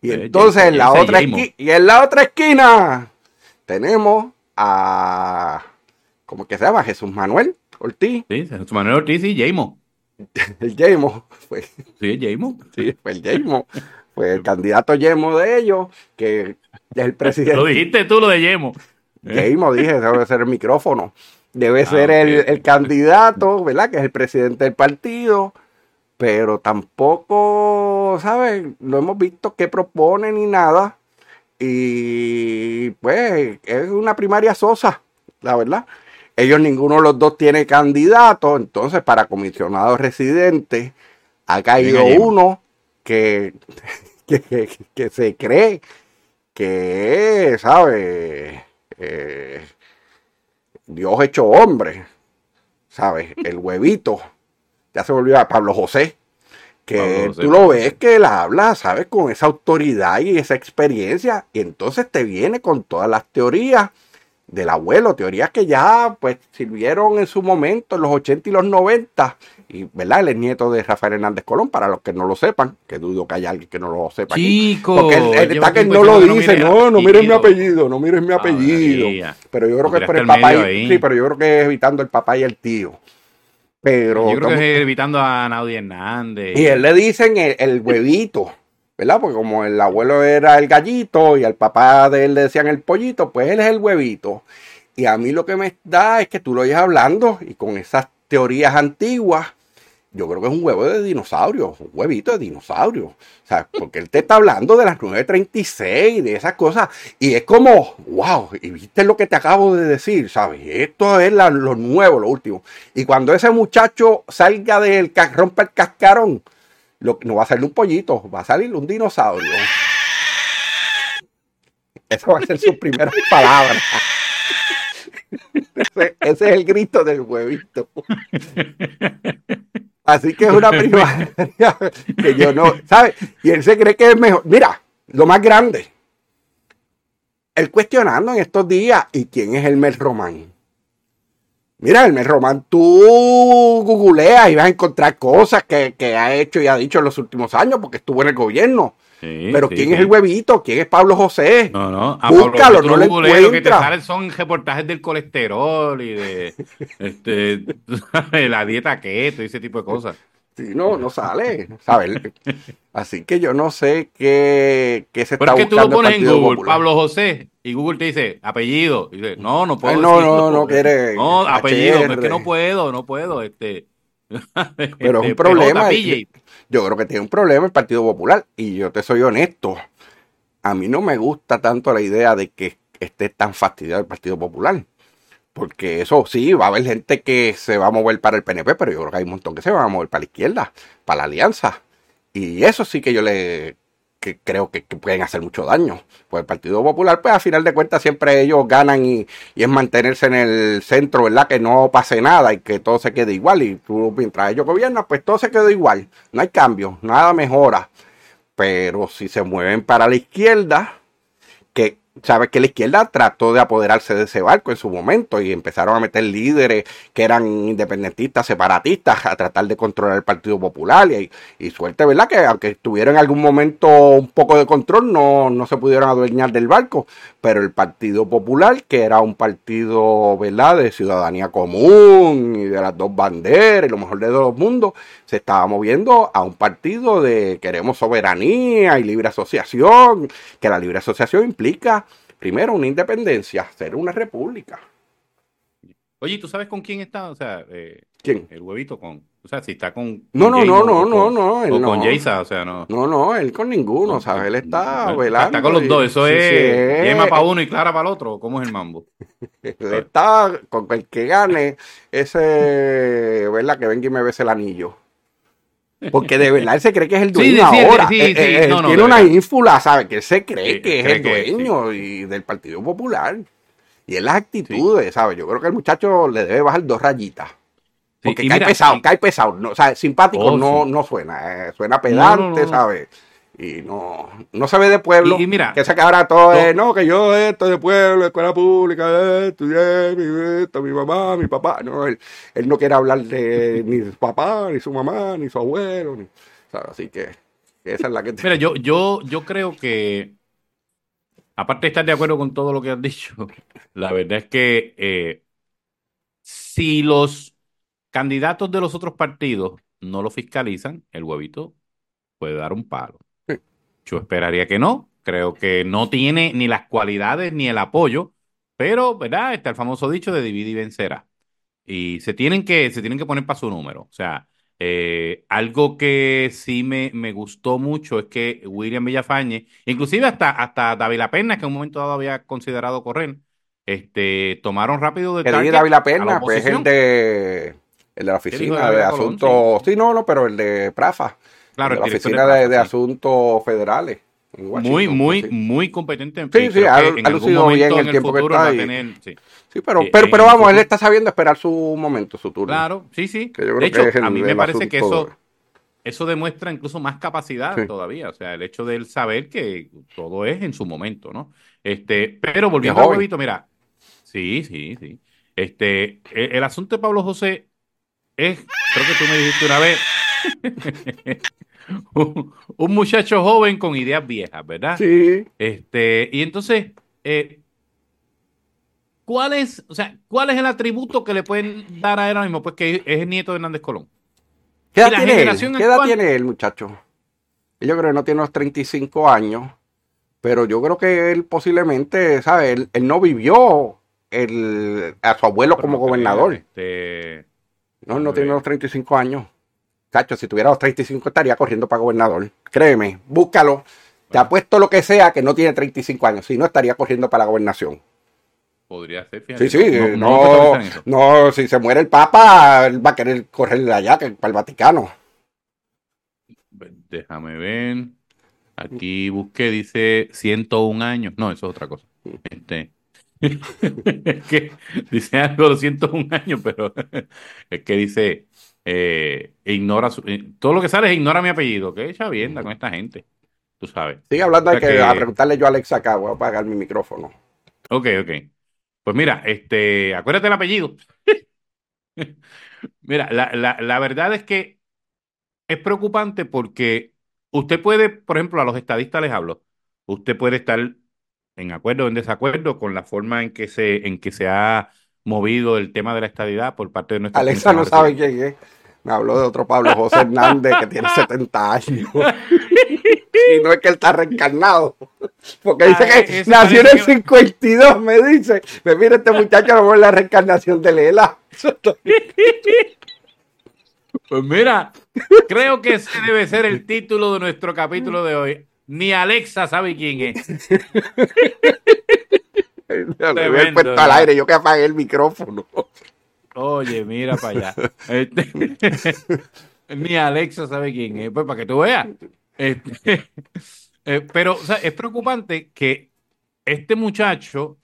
Y Eh, entonces en la otra y en la otra esquina tenemos a, ¿cómo que se llama? Jesús Manuel Ortiz, Sí, Jesús Manuel Ortiz y Jaymo. [laughs] el Yemo, pues Sí, es Jaymo. Sí, [laughs] fue el Yemo. Fue el candidato Yemo de ellos, que es el Lo presidente. dijiste tú, lo de Yemo. Yemo, [laughs] dije, debe ser el micrófono. Debe Ah, ser el, el candidato, ¿verdad? Que es el presidente del partido. Pero tampoco, ¿sabes? No hemos visto qué propone ni nada. Y pues es una primaria sosa, la verdad. Ellos ninguno de los dos tiene candidato, entonces para comisionado residente ha caído uno que, [laughs] que, que- que se cree que es, ¿sabes? Eh, Dios hecho hombre, ¿sabes? El huevito. Ya se volvió a Pablo José. Que tú lo ves que él habla, ¿sabes? Con esa autoridad y esa experiencia. Y entonces te viene con todas las teorías del abuelo, teorías que ya pues sirvieron en su momento, en los 80 y los 90. Y, ¿verdad? Él es nieto de Rafael Hernández Colón, para los que no lo sepan, que dudo que haya alguien que no lo sepa. aquí. Chico. Porque él, él lleva está que no lo dice, no, no miren mi apellido. apellido, no miren mi apellido. María. Pero yo creo que es por el papá y, ahí. sí, pero yo creo que es evitando el papá y el tío. Pero Yo creo que es evitando a Naudi Hernández. y él le dicen el, el huevito, ¿verdad? Porque como el abuelo era el gallito y al papá de él le decían el pollito, pues él es el huevito. Y a mí lo que me da es que tú lo oyes hablando y con esas teorías antiguas, yo creo que es un huevo de dinosaurio, un huevito de dinosaurio. O sea, porque él te está hablando de las 9.36, de esas cosas. Y es como, wow, y viste lo que te acabo de decir, ¿sabes? Esto es lo nuevo, lo último. Y cuando ese muchacho salga del, rompa el cascarón, lo, no va a salir un pollito, va a salir un dinosaurio. Esa va a ser sus primeras [laughs] palabras. [laughs] Ese, ese es el grito del huevito. [laughs] Así que es una [laughs] primaria que yo no, ¿sabes? Y él se cree que es mejor. Mira, lo más grande. Él cuestionando en estos días, ¿y quién es Elmer Román? Mira, Elmer Román, tú googleas y vas a encontrar cosas que, que ha hecho y ha dicho en los últimos años porque estuvo en el gobierno. Sí, Pero sí, ¿quién sí. es el huevito? ¿Quién es Pablo José? No, no. A Búscalo, Pablo, no lo googleas, Lo que te encuentras. salen son reportajes del colesterol y de [laughs] este, la dieta keto y ese tipo de cosas. Sí, no, no sale, ¿sabes? Así que yo no sé qué, qué se Pero está es que tú lo buscando pones en Google, Popular. Pablo José, y Google te dice apellido. Y dice, no, no puedo Ay, no, decirlo, no, no porque- quiere No, apellido, es que no puedo, no puedo. Este, [laughs] Pero es este, un problema. PJ, PJ. Yo creo que tiene un problema el Partido Popular. Y yo te soy honesto. A mí no me gusta tanto la idea de que esté tan fastidiado el Partido Popular. Porque eso sí, va a haber gente que se va a mover para el PNP, pero yo creo que hay un montón que se van a mover para la izquierda, para la alianza. Y eso sí que yo le que creo que, pueden hacer mucho daño. Pues el Partido Popular, pues a final de cuentas siempre ellos ganan y, y es mantenerse en el centro, ¿verdad? Que no pase nada y que todo se quede igual. Y tú, mientras ellos gobiernan, pues todo se quedó igual. No hay cambio, nada mejora. Pero si se mueven para la izquierda, que sabes que la izquierda trató de apoderarse de ese barco en su momento y empezaron a meter líderes que eran independentistas, separatistas, a tratar de controlar el Partido Popular. Y, y suerte, ¿verdad? Que aunque tuvieron en algún momento un poco de control, no, no se pudieron adueñar del barco. Pero el Partido Popular, que era un partido, ¿verdad?, de ciudadanía común y de las dos banderas y lo mejor de dos mundos, se estaba moviendo a un partido de queremos soberanía y libre asociación, que la libre asociación implica primero una independencia, ser una república. Oye, ¿tú sabes con quién está? O sea, eh, ¿Quién? el huevito con. O sea, si está con. No, con no, no, o no, con- no, no, él O no. con Jaysa, o sea, no. No, no, él con ninguno, ¿sabes? Él está velando. Está con los dos, eso sí, es sí, Yema para uno y Clara para el otro. ¿Cómo es el mambo? [laughs] Él está con el que gane ese, ¿verdad? Que venga y me bese el anillo. Porque de verdad él se cree que es el dueño sí, ahora. sí, Eh, sí, eh, él no, no, tiene una ínfula, ¿sabes? Que él se cree que es cree el que dueño y del Partido Popular. Y en las actitudes, ¿sabes? Yo creo que el muchacho le debe bajar dos rayitas. Porque cae mira, pesado, cae pesado. No, o sea, simpático Oh, no, sí. no suena. eh, suena no, pedante, no. ¿sabes? Y no, no se ve de pueblo. Y- y mira, que que ahora todo no. es, no, que yo esto de pueblo, escuela pública, eh, estudié, mi, esto, mi mamá, mi papá. No, él, él no quiere hablar de ni su papá, ni su mamá, ni su abuelo. Ni, ¿sabes? Así que esa es la que te... Mira, [laughs] yo, yo, yo creo que, aparte de estar de acuerdo con todo lo que has dicho, [laughs] la verdad es que eh, si los candidatos de los otros partidos no lo fiscalizan, el huevito puede dar un palo. Yo esperaría que no. Creo que no tiene ni las cualidades ni el apoyo, pero, ¿verdad? Está el famoso dicho de divide y vencerá. Y se tienen que, se tienen que poner para su número. O sea, eh, algo que sí me, me gustó mucho es que William Villafañe, inclusive hasta, hasta David Pena, que en un momento dado había considerado correr, este, tomaron rápido de target David La la Perna, pues es el de, el de la oficina de Colón? asuntos, sí. no, no, pero el de Prafa, Claro, el la oficina de asuntos federales. en Muy, muy, sí. muy competente en Sí, sí, ha- ha lucido bien el en tiempo que está ahí. tener, sí. Sí, pero, Eh, pero, en pero el vamos, él está sabiendo esperar su momento, su turno. Claro, sí, sí. Que yo creo De hecho, que es el- a mí me el parece que eso, eso demuestra incluso más capacidad Sí. todavía. O sea, el hecho de él saber que todo es en su momento, ¿no? Este, pero volviendo al huevito, mira. Sí, sí, sí. Este, el, el asunto de Pablo José es, creo que tú me dijiste una vez, un, un muchacho joven con ideas viejas, ¿verdad? Sí, Este, y entonces, eh, ¿cuál es, o sea, cuál es el atributo que le pueden dar a él ahora mismo? Pues que es el nieto de Hernández Colón. ¿Qué edad ¿Y la tiene él? ¿Qué edad actual? tiene él, muchacho? Yo creo que no tiene los 35 años, pero yo creo que él posiblemente, ¿sabes? Él, él no vivió el, a su abuelo como no gobernador. este, No, no tiene los 35 años. Cacho, si tuviera los 35 estaría corriendo para gobernador. Créeme, búscalo. Te apuesto lo que sea que no tiene 35 años. Si no, estaría corriendo para la gobernación. podría ser, fíjate. Sí, sí, No- no si se muere el Papa, él va a querer correr allá, que para el Vaticano. Déjame ver. Aquí busqué, dice 101 años. No, eso es otra cosa. Este, [laughs] es que dice algo de 101 años, pero [laughs] es que dice, eh, ignora su- eh, todo lo que sale es ignora mi apellido. Que echa bien con esta gente. Tú sabes. Sigue hablando, O sea que, que- a preguntarle yo a Alexa acá, voy a apagar mi micrófono. Ok, ok. Pues mira, este, acuérdate el apellido. [laughs] Mira, la, la, la verdad es que es preocupante porque usted puede, por ejemplo, a los estadistas les hablo, usted puede estar en acuerdo o en desacuerdo con la forma en que se, en que se ha movido el tema de la estadidad por parte de nuestra Alexa no sabe quién es. Me habló de otro Pablo José Hernández que tiene 70 años. y no es que él está reencarnado. Porque dice Ah, que nació en el parece que- 52, me dice. Me mira este muchacho, a lo mejor es la reencarnación de Lela. Pues mira, creo que ese debe ser el título de nuestro capítulo de hoy. Ni Alexa sabe quién es. Le había Tremendo, puesto al ¿no? aire, yo que apagué el micrófono. Oye, mira para allá. Este, [laughs] ni Alexa sabe quién es, pues para que tú veas. Este, [laughs] Eh, pero o sea, es preocupante que este muchacho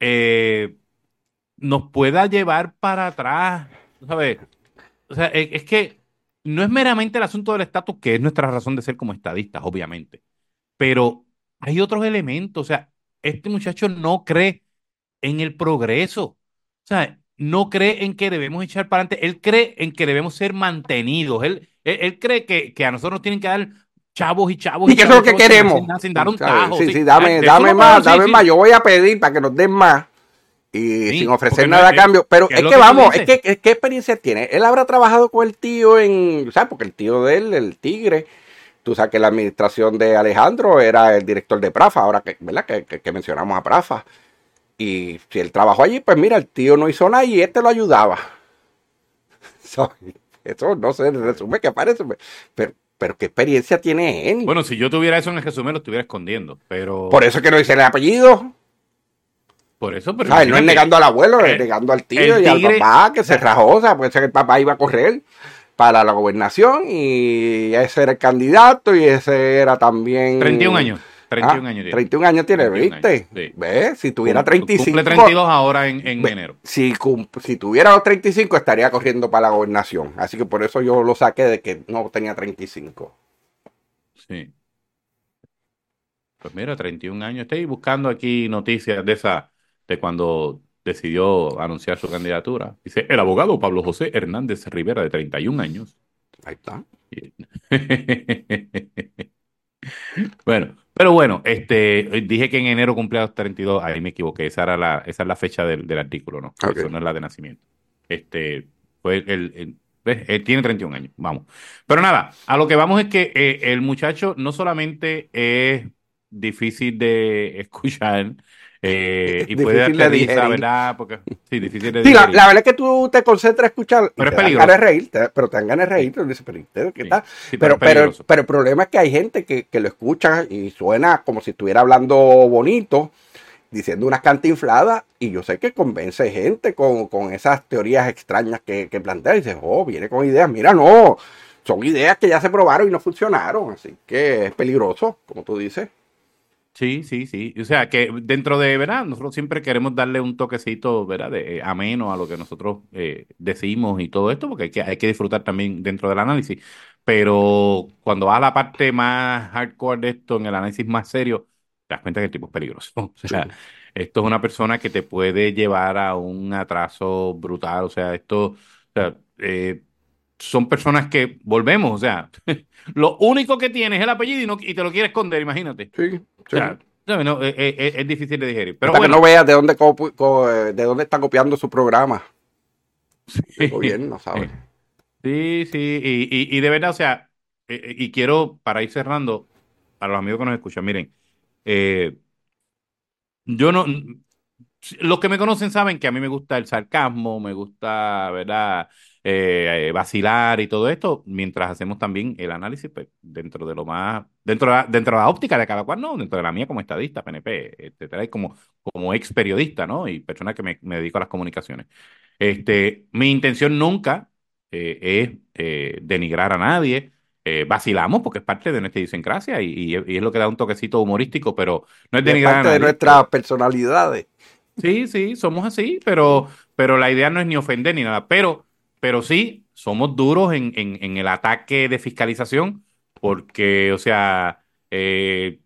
eh, nos pueda llevar para atrás, ¿sabes? O sea, es, es que no es meramente el asunto del estatus, que es nuestra razón de ser como estadistas, obviamente, pero hay otros elementos, o sea, este muchacho no cree en el progreso, o sea, no cree en que debemos echar para adelante, él cree en que debemos ser mantenidos, él, él, él cree que, que a nosotros nos tienen que dar chavos y chavos Y que eso es lo que queremos. Sin, sin dar un tajo. Sí, sí. sí, dame, dame más, sí, dame sí. más. Yo voy a pedir para que nos den más. Y Sí, sin ofrecer no nada a cambio. Pero es que vamos, es que, es- ¿qué experiencia tiene? Él habrá trabajado con el tío en, ¿sabes? Porque el tío de él, el tigre, tú sabes que la administración de Alejandro era el director de Prafa, ahora que, ¿verdad? Que, que- que mencionamos a Prafa. Y si él trabajó allí, pues mira, el tío no hizo nada y este lo ayudaba. [laughs] So, Eso no sé, en resumen que parece, pero, pero ¿qué experiencia tiene él? Bueno, si yo tuviera eso en el resumen, lo estuviera escondiendo, pero Por eso es que no dice el apellido. por eso, pero ¿Sabes? No es negando al abuelo, es negando al tío y al papá que se rajó. O sea, puede ser que el papá iba a correr para la gobernación y ese era el candidato y ese era también. 31 años, 31 Ah, años tiene. 31 años tiene, 31 ¿viste? años, sí. ¿Ves? Si tuviera Cumple 35. 32 ahora en, en enero. Si, si tuviera los 35 estaría corriendo para la gobernación. Así que por eso yo lo saqué de que no tenía 35. Sí. Pues mira, 31 años. Estoy buscando aquí noticias de esa, de cuando decidió anunciar su candidatura. Dice, el abogado Pablo José Hernández Rivera, de 31 años. Ahí está. [laughs] Bueno, pero bueno, este, dije que en enero cumplía los 32, ahí me equivoqué, esa era la, esa es la fecha del, del artículo, ¿no? Eso no es la de nacimiento. Este, fue el, el- ¿ves? Él tiene 31 años, vamos. Pero nada, a lo que vamos es que eh, el muchacho no solamente es difícil de [laughs] escuchar eh, y puede Difícil de dar risa. ¿verdad? Porque, sí, difícil de Sí, la, verdad es que tú te concentras a escuchar. Pero es peligroso. ganas de reír, te- pero te dan ganas de reír. Dices, pero Pero, pero, peligroso. pero el problema es que hay gente que, que lo escucha y suena como si estuviera hablando bonito, diciendo unas cantinfladas, y yo sé que convence gente con, con esas teorías extrañas que, que plantea. Y dice, oh, viene con ideas. Mira, no, son ideas que ya se probaron y no funcionaron. Así que es peligroso, como tú dices. Sí, sí, sí. O sea, que dentro de, ¿verdad? Nosotros siempre queremos darle un toquecito, ¿verdad? De, eh, ameno a lo que nosotros eh, decimos y todo esto, porque hay que, hay que disfrutar también dentro del análisis. Pero cuando vas a la parte más hardcore de esto, en el análisis más serio, te das cuenta que el tipo es peligroso. [laughs] O sea, Sí. esto es una persona que te puede llevar a un atraso brutal. O sea, esto, o sea, eh, son personas que, volvemos, o sea, [laughs] lo único que tienes es el apellido y, no, y te lo quiere esconder, imagínate. Sí, O sea, ¿sabes? No, eh, eh, eh, es, difícil de digerir. Pero Para bueno, que no veas de dónde, de dónde está copiando su programa. El gobierno, ¿sabes? sí, sí, y, y, y de verdad, o sea, y quiero, para ir cerrando, a los amigos que nos escuchan, miren, eh, yo no, los que me conocen saben que a mí me gusta el sarcasmo, me gusta, ¿verdad? Eh, eh, vacilar y todo esto, mientras hacemos también el análisis, pues, dentro de lo más, dentro de la, dentro de la óptica de cada cual, no, dentro de la mía como estadista, PNP, etcétera, y como, como ex periodista, ¿no? Y persona que me, me dedico a las comunicaciones. Este, mi intención nunca eh, es eh, denigrar a nadie. Eh, vacilamos porque es parte de nuestra idiosincrasia y, y- y es lo que da un toquecito humorístico, pero no es Es denigrar a parte de nuestras personalidades. Sí, sí, somos así, pero, pero la idea no es ni ofender ni nada. Pero, pero sí, somos duros en, en, en el ataque de fiscalización, porque, o sea, eh,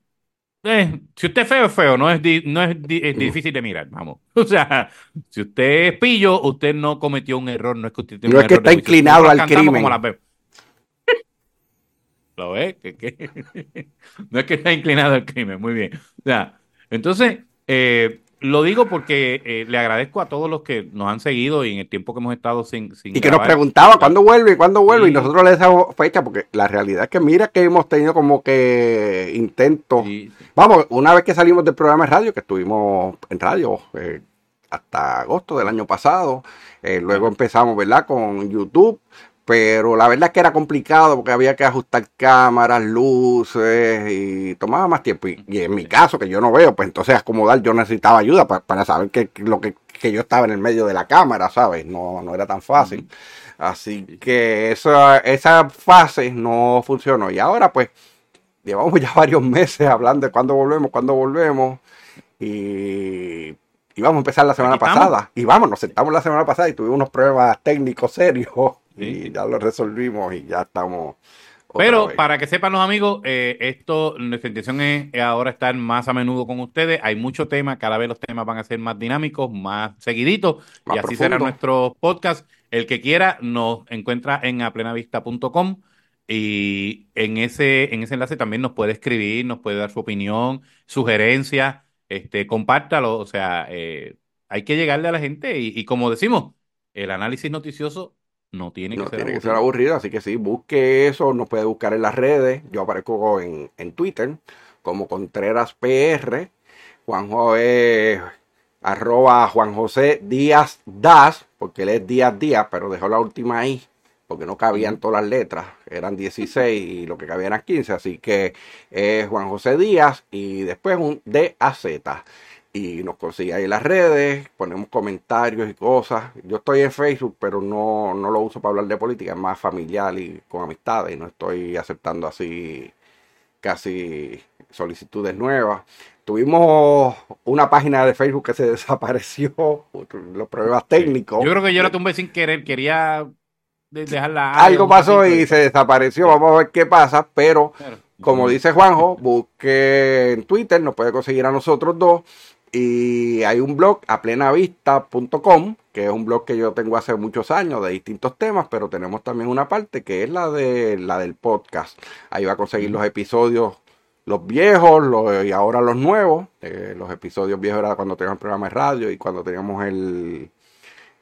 eh, si usted es feo, es feo, no es, di- no es, di- es difícil de mirar, vamos. [laughs] O sea, si usted es pillo, usted no cometió un error, no es que usted tiene No un es que error está juicio. inclinado Nosotros al crimen. como las vemos. ¿Lo ves? ¿Qué- qué? [laughs] No es que está inclinado al crimen, muy bien. O sea, entonces, eh, lo digo porque eh, le agradezco a todos los que nos han seguido y en el tiempo que hemos estado sin, sin Y que nos preguntaba cuándo vuelve y cuándo vuelve. Y nosotros le damos fecha porque la realidad es que mira que hemos tenido como que intentos. Sí. Vamos, una vez que salimos del programa de radio, que estuvimos en radio eh, hasta agosto del año pasado, eh, luego empezamos, ¿verdad? Con YouTube. Pero la verdad es que era complicado porque había que ajustar cámaras, luces y tomaba más tiempo. Y, y en mi caso, que yo no veo, pues entonces acomodar, yo necesitaba ayuda pa- para saber que, que lo que, que yo estaba en el medio de la cámara, ¿sabes? No, no era tan fácil. Así que esa, esa fase no funcionó. Y ahora, pues, llevamos ya varios meses hablando de cuándo volvemos, cuándo volvemos. Y, y vamos a empezar la semana pasada. Y vamos, nos sentamos la semana pasada y tuvimos unos problemas técnicos serios. Y ya los resolvimos y ya estamos. Pero vez. para que sepan los amigos, eh, esto, nuestra intención es ahora estar más a menudo con ustedes. Hay mucho tema, cada vez los temas van a ser más dinámicos, más seguiditos, Más y así será nuestro podcast. El que quiera nos encuentra en aplenavista.com y en ese, en ese enlace también nos puede escribir, nos puede dar su opinión, sugerencias, este, compártalo. O sea, eh, hay que llegarle a la gente y, y como decimos, el análisis noticioso no tiene que No ser tiene que aburrido. ser aburrido, así que sí, busque eso, nos puede buscar en las redes. Yo aparezco en, en Twitter como Contreras PR. Juanjo es arroba Juan José Díaz Das, porque él es Díaz Díaz, pero dejó la última I, porque no cabían todas las letras, eran 16 y lo que cabía eran 15, así que es Juan José Díaz y después un DAZ y nos consigue ahí en las redes, ponemos comentarios y cosas. Yo estoy en Facebook, pero no, no lo uso para hablar de política, es más familiar y con amistades, y no estoy aceptando así casi solicitudes nuevas. Tuvimos una página de Facebook que se [laughs] desapareció, los problemas técnicos. Yo creo que yo la tumbé sin querer, quería de- dejarla. Algo pasó y se desapareció, vamos a ver qué pasa, pero como dice Juanjo, busque en Twitter, nos puede conseguir a nosotros dos. Y hay un blog, aplenavista.com, que es un blog que yo tengo hace muchos años de distintos temas, pero tenemos también una parte que es la de la del podcast. Ahí va a conseguir los episodios, los viejos los- y ahora los nuevos. Eh, los episodios viejos era cuando teníamos el programa de radio y cuando teníamos el,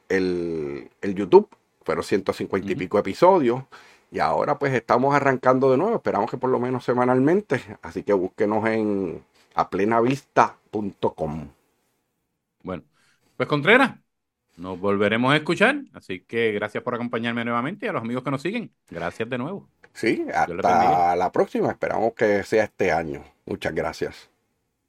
el, el YouTube, fueron 150 y pico episodios. Y ahora pues estamos arrancando de nuevo, esperamos que por lo menos semanalmente, así que búsquenos en aplenavista.com. Bueno, pues Contreras, nos volveremos a escuchar. Así que gracias por acompañarme nuevamente y a los amigos que nos siguen. Gracias de nuevo. Sí, hasta la próxima, esperamos que sea este año. Muchas gracias.